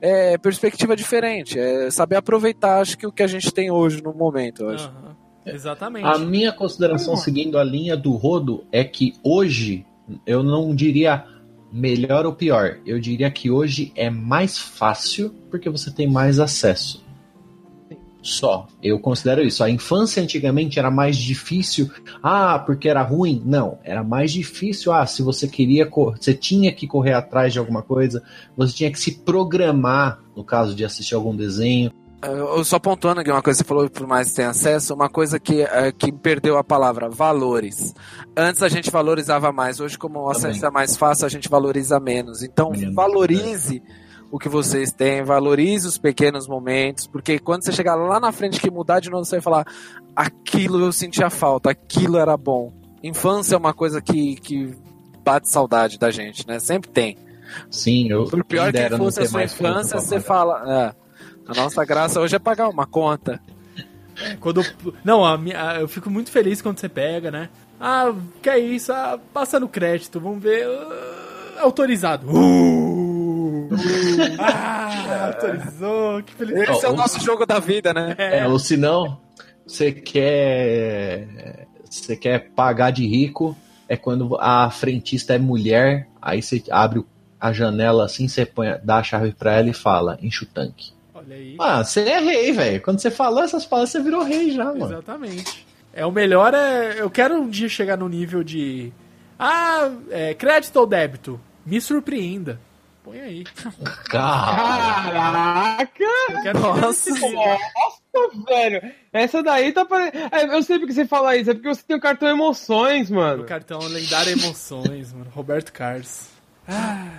É perspectiva diferente, é saber aproveitar, acho que o que a gente tem hoje no momento, eu acho. Aham, Exatamente. A minha consideração, seguindo a linha do Rodo, é que hoje, eu não diria melhor ou pior? Eu diria que hoje é mais fácil porque você tem mais acesso. Só. Eu considero isso. A infância antigamente era mais difícil. Ah, porque era ruim? Não. Era mais difícil. Ah, se você queria. Você tinha que correr atrás de alguma coisa. Você tinha que se programar, no caso de assistir algum desenho. Eu só pontuando aqui uma coisa que você falou por mais ter acesso, uma coisa que, é, que perdeu a palavra, valores. Antes a gente valorizava mais, hoje como o acesso é mais fácil, a gente valoriza menos. Então valorize o que vocês têm, valorize os pequenos momentos, porque quando você chegar lá na frente que mudar de novo, você vai falar, aquilo eu sentia falta, aquilo era bom. Infância é uma coisa que, que bate saudade da gente, né? Sempre tem. Sim, eu. Por pior que fosse a sua infância, você fala. É, a nossa graça hoje é pagar uma conta. *laughs* Quando, não, a minha, eu fico muito feliz quando você pega, né? Ah, que é isso? Ah, passa no crédito, vamos ver. Uh, autorizado. Uh! Ah, autorizou, que feliz. Esse é o nosso jogo da vida, né? É, ou se não, você quer. Você quer pagar de rico, é quando a frentista é mulher, aí você abre a janela assim, você põe, dá a chave pra ela e fala, enche o tanque. Olha aí. Ah, você é rei, velho. Quando você falou essas palavras, você virou rei já, mano. Exatamente. É o melhor é. Eu quero um dia chegar no nível de. Ah, é, crédito ou débito? Me surpreenda. Põe aí. Caraca! Nossa! Nossa, velho! Essa daí tá parecendo. É, eu sei porque você fala isso, é porque você tem o cartão Emoções, mano. O cartão lendário Emoções, *laughs* mano. Roberto Carlos.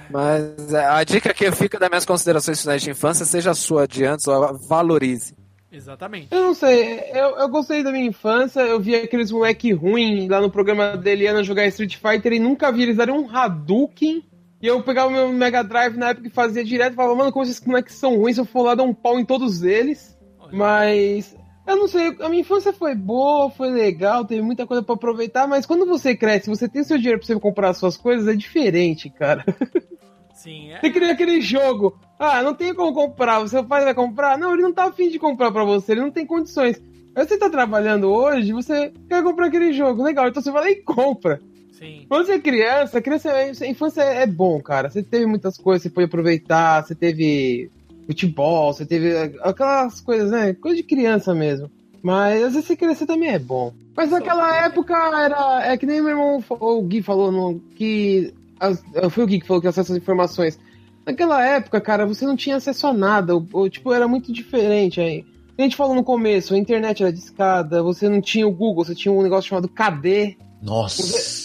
Mas é, a dica que fica das minhas considerações finais de infância, seja a sua de antes, valorize. Exatamente. Eu não sei, eu, eu gostei da minha infância, eu vi aqueles moleque ruim lá no programa dele Ana jogar Street Fighter e nunca vi eles darem um Hadouken e eu pegava o meu Mega Drive na época e fazia direto e falava, mano, como esses moleques são ruins, se eu for lá dar um pau em todos eles. Olha. Mas. Eu não sei, a minha infância foi boa, foi legal, teve muita coisa para aproveitar, mas quando você cresce, você tem seu dinheiro pra você comprar suas coisas, é diferente, cara. *laughs* Sim, é. Você cria aquele jogo. Ah, não tem como comprar, seu pai vai comprar? Não, ele não tá afim de comprar para você, ele não tem condições. Aí você tá trabalhando hoje, você quer comprar aquele jogo, legal, então você vai lá e compra. Sim. Quando você é criança, criança, a infância é bom, cara. Você teve muitas coisas, você pôde aproveitar, você teve futebol, você teve aquelas coisas, né? Coisa de criança mesmo. Mas às vezes você crescer também é bom. Mas naquela época era. É que nem meu irmão, o Gui falou no, que. As, foi o Gui que falou que acesso às informações. Naquela época, cara, você não tinha acesso a nada. Ou, ou, tipo, era muito diferente aí. A gente falou no começo, a internet era discada, você não tinha o Google, você tinha um negócio chamado KD. Nossa! Você,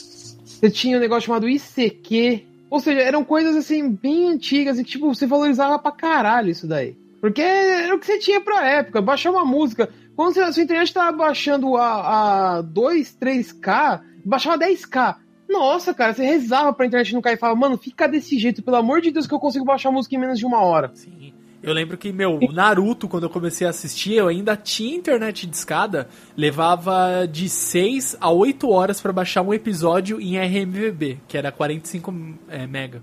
você tinha um negócio chamado ICQ. Ou seja, eram coisas assim, bem antigas e tipo, você valorizava pra caralho isso daí. Porque era o que você tinha pra época, baixar uma música. Quando você, a sua internet tava baixando a, a 2, 3K, baixava 10K. Nossa, cara, você rezava pra internet não cair e falava, mano, fica desse jeito, pelo amor de Deus, que eu consigo baixar música em menos de uma hora. Sim. Eu lembro que, meu, Naruto, quando eu comecei a assistir, eu ainda tinha internet de escada, levava de 6 a 8 horas para baixar um episódio em RMVB, que era 45 é, mega.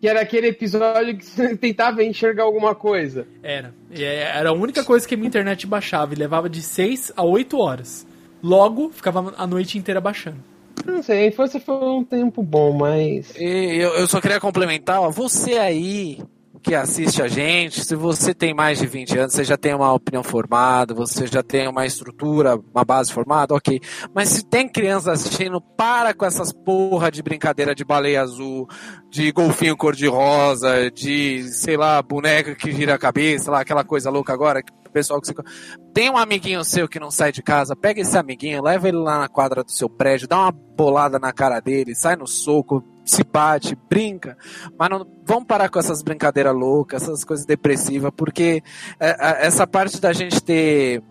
Que era aquele episódio que você *laughs* tentava enxergar alguma coisa. Era. Era a única coisa que a minha internet baixava e levava de 6 a 8 horas. Logo, ficava a noite inteira baixando. Não sei, a infância foi um tempo bom, mas. E eu, eu só queria complementar, ó, você aí que assiste a gente, se você tem mais de 20 anos, você já tem uma opinião formada, você já tem uma estrutura, uma base formada, ok. Mas se tem crianças assistindo, para com essas porra de brincadeira de baleia azul, de golfinho cor-de-rosa, de, sei lá, boneca que gira a cabeça, lá, aquela coisa louca agora, pessoal que. Tem um amiguinho seu que não sai de casa, pega esse amiguinho, leva ele lá na quadra do seu prédio, dá uma bolada na cara dele, sai no soco, se bate, brinca, mas não vamos parar com essas brincadeiras loucas, essas coisas depressivas, porque é, é, essa parte da gente ter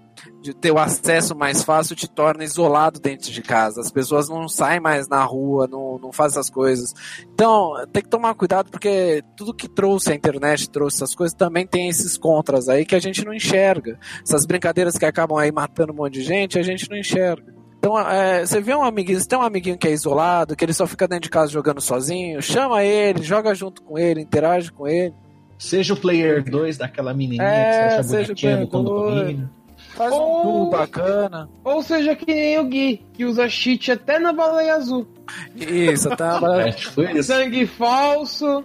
de ter o acesso mais fácil te torna isolado dentro de casa. As pessoas não saem mais na rua, não, não fazem essas coisas. Então, tem que tomar cuidado porque tudo que trouxe a internet, trouxe essas coisas, também tem esses contras aí que a gente não enxerga. Essas brincadeiras que acabam aí matando um monte de gente, a gente não enxerga. Então, é, você vê um amiguinho, você tem um amiguinho que é isolado, que ele só fica dentro de casa jogando sozinho, chama ele, joga junto com ele, interage com ele. Seja o player 2 daquela menininha é, que você acha bonitinha no condomínio. Faz um Ou- duo bacana. Ou seja, que nem o Gui, que usa cheat até na baleia azul. Isso, tá. É. Sangue falso.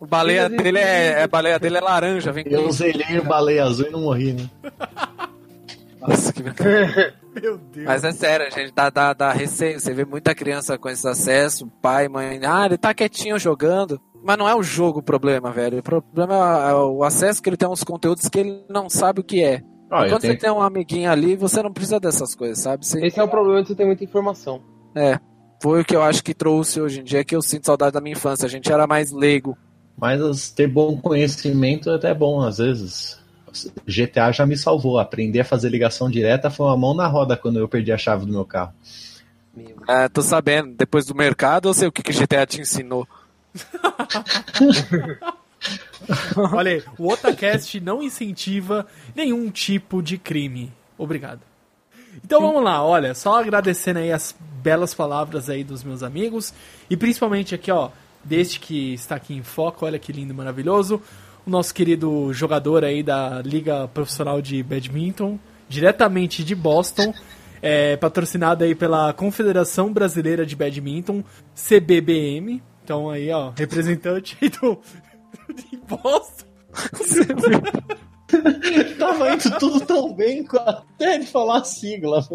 O baleia dele é, é- baleia dele é laranja, vem Eu zerei o baleia azul e não morri, né? Nossa, que. *laughs* Meu Deus. Mas é sério, gente, dá, dá, dá receio. Você vê muita criança com esse acesso, pai, mãe, ah, ele tá quietinho jogando. Mas não é o jogo o problema, velho. O problema é o acesso que ele tem a uns conteúdos que ele não sabe o que é. Eu Quando tenho- você tem um amiguinho ali, você não precisa dessas coisas, sabe? Você, Esse é o problema de você ter muita informação. é, foi o que eu acho que trouxe hoje em dia, que eu sinto saudade da minha infância. A gente era mais leigo. Mas as- ter bom conhecimento é até bom, às vezes. GTA já me salvou. Aprender a fazer ligação direta foi uma mão na roda quando eu perdi a chave do meu carro. É, tô sabendo, depois do mercado, eu sei o que, que GTA te ensinou. *laughs* *laughs* Olha aí, o Otacast não incentiva nenhum tipo de crime. Obrigado. Então vamos lá, olha, só agradecendo aí as belas palavras aí dos meus amigos e principalmente aqui, ó, deste que está aqui em foco, olha que lindo, maravilhoso, o nosso querido jogador aí da Liga Profissional de Badminton, diretamente de Boston, *laughs* é, patrocinado aí pela Confederação Brasileira de Badminton, CBBM. Então aí, ó, representante *laughs* do de Boston. Tava indo tudo tão bem até ele falar a sigla.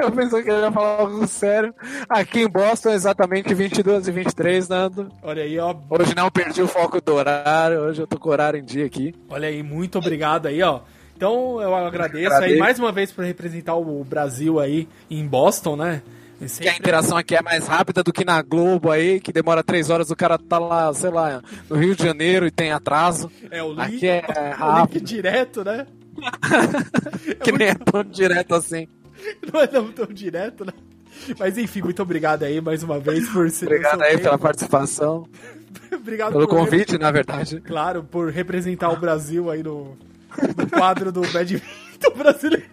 Eu pensei que ele ia falar algo sério. Aqui em Boston, exatamente 22 e 23, Nando. Olha aí, ó. Hoje não perdi o foco do horário, hoje eu tô com o horário em dia aqui. Olha aí, muito obrigado aí, ó. Então eu agradeço, Agradeço. aí mais uma vez por representar o Brasil aí em Boston, né? E Que a sempre- interação aqui é mais rápida do que na Globo aí, que demora três horas, o cara tá lá, sei lá, no Rio de Janeiro e tem atraso. É o link, Aqui é *laughs* o link rápido, direto, né? *laughs* que nem é tão direto assim. *laughs* Não é tão, tão direto, né? Mas enfim, muito obrigado aí mais uma vez por ser. Obrigado aí pela participação, Obrigado pelo convite, na verdade. Claro, por representar o Brasil aí no, no quadro do badminton brasileiro.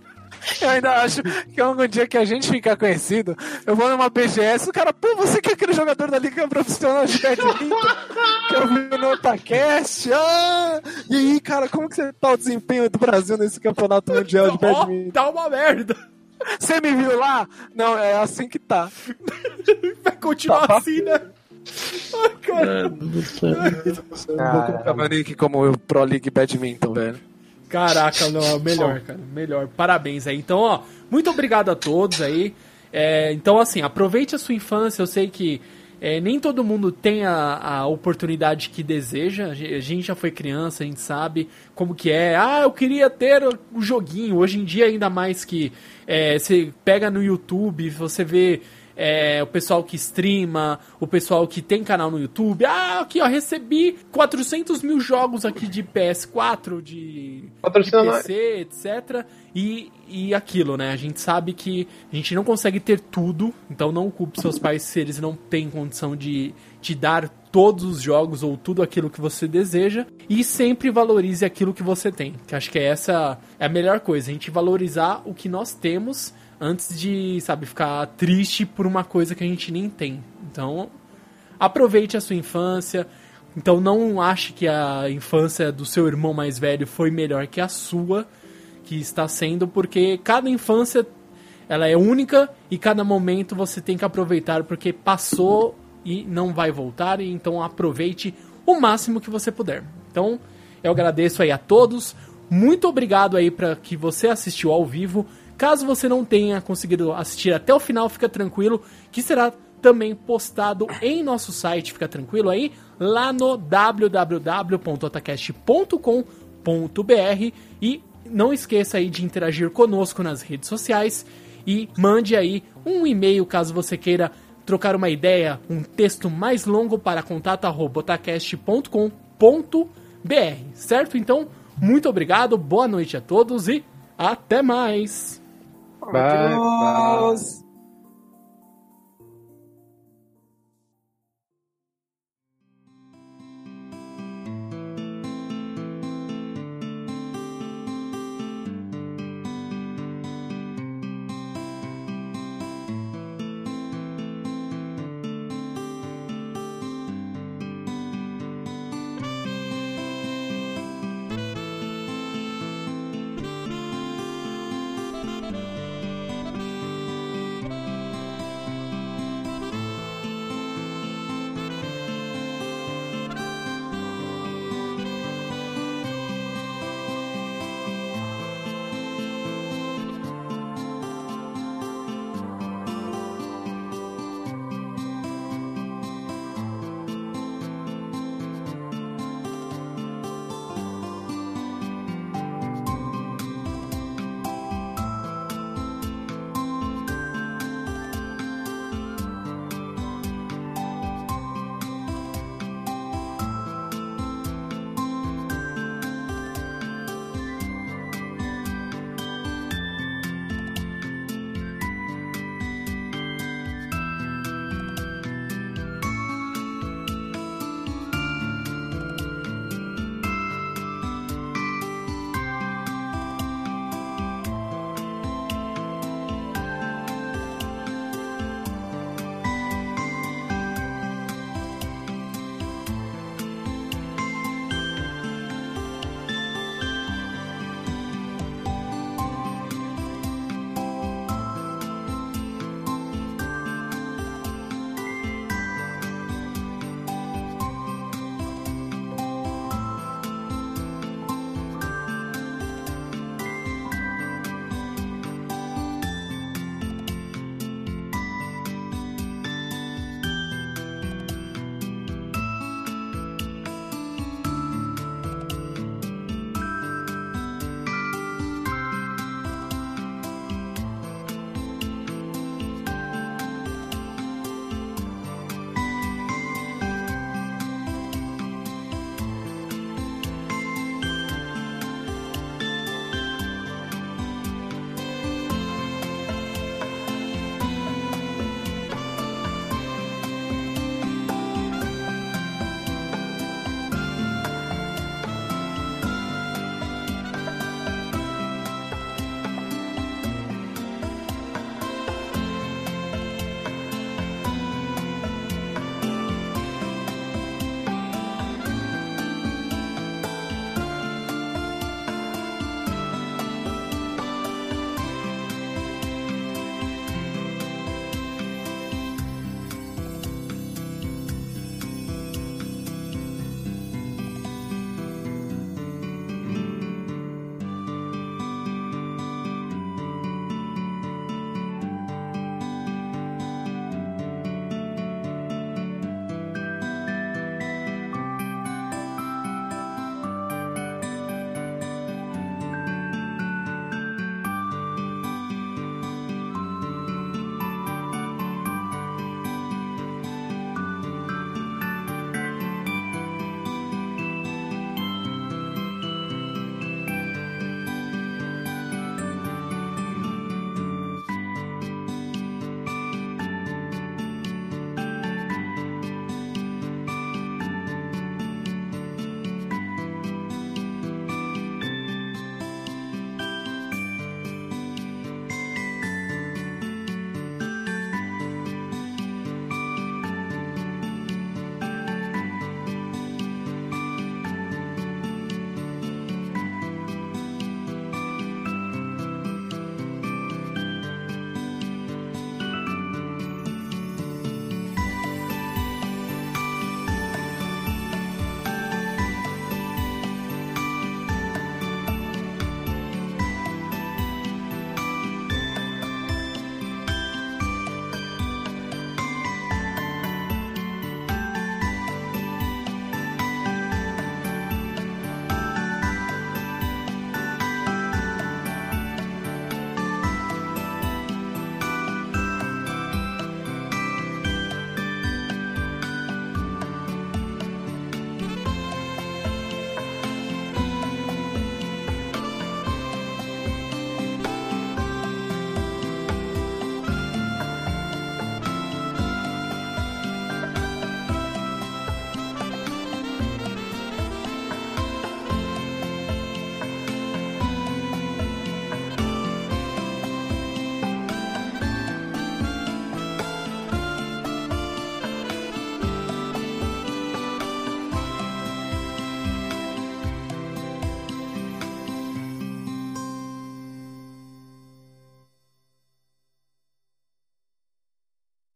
Eu ainda acho que algum dia que a gente ficar conhecido, eu vou numa BGS, o cara, pô, você que é aquele jogador da Liga Profissional de Badminton que eu vi no Otacast, ah! E aí, cara, como que você tá o desempenho do Brasil nesse campeonato mundial de badminton? tá uma merda. Você me viu lá? Não, é assim que tá. *laughs* Vai continuar Tá assim, né? Ai, cara. Vou colocar meu nick como o Pro League Badminton, velho. Caraca, não, é melhor, cara. Melhor. Parabéns aí. Então, ó, muito obrigado a todos aí. É, então, assim, aproveite a sua infância. Eu sei que é, nem todo mundo tem a, a oportunidade que deseja. A ge- a gente já foi criança, a gente sabe como que é. Ah, eu queria ter o joguinho. Hoje em dia, ainda mais que é, você pega no YouTube, você vê é, o pessoal que streama, o pessoal que tem canal no YouTube. Ah, aqui ó, recebi 400 mil jogos aqui de PS4, de, de. PC, etc. E, e aquilo, né? A gente sabe que a gente não consegue ter tudo, então não culpe seus pais se eles não têm condição de te dar todos os jogos ou tudo aquilo que você deseja e sempre valorize aquilo que você tem. Que acho que essa é a melhor coisa, a gente valorizar o que nós temos antes de, sabe, ficar triste por uma coisa que a gente nem tem. Então, aproveite a sua infância. Então não ache que a infância do seu irmão mais velho foi melhor que a sua, que está sendo, porque cada infância ela é única e cada momento você tem que aproveitar porque passou e não vai voltar, então aproveite o máximo que você puder. Então, eu agradeço aí a todos. Muito obrigado aí para que você assistiu ao vivo. Caso você não tenha conseguido assistir até o final, fica tranquilo que será também postado em nosso site, fica tranquilo aí, lá no www.otacast.com.br e não esqueça aí de interagir conosco nas redes sociais e mande aí um e-mail caso você queira trocar uma ideia, um texto mais longo para contato@otacast.com.br, certo? Então, muito obrigado, boa noite a todos e até mais. Vai, vai. Nossa.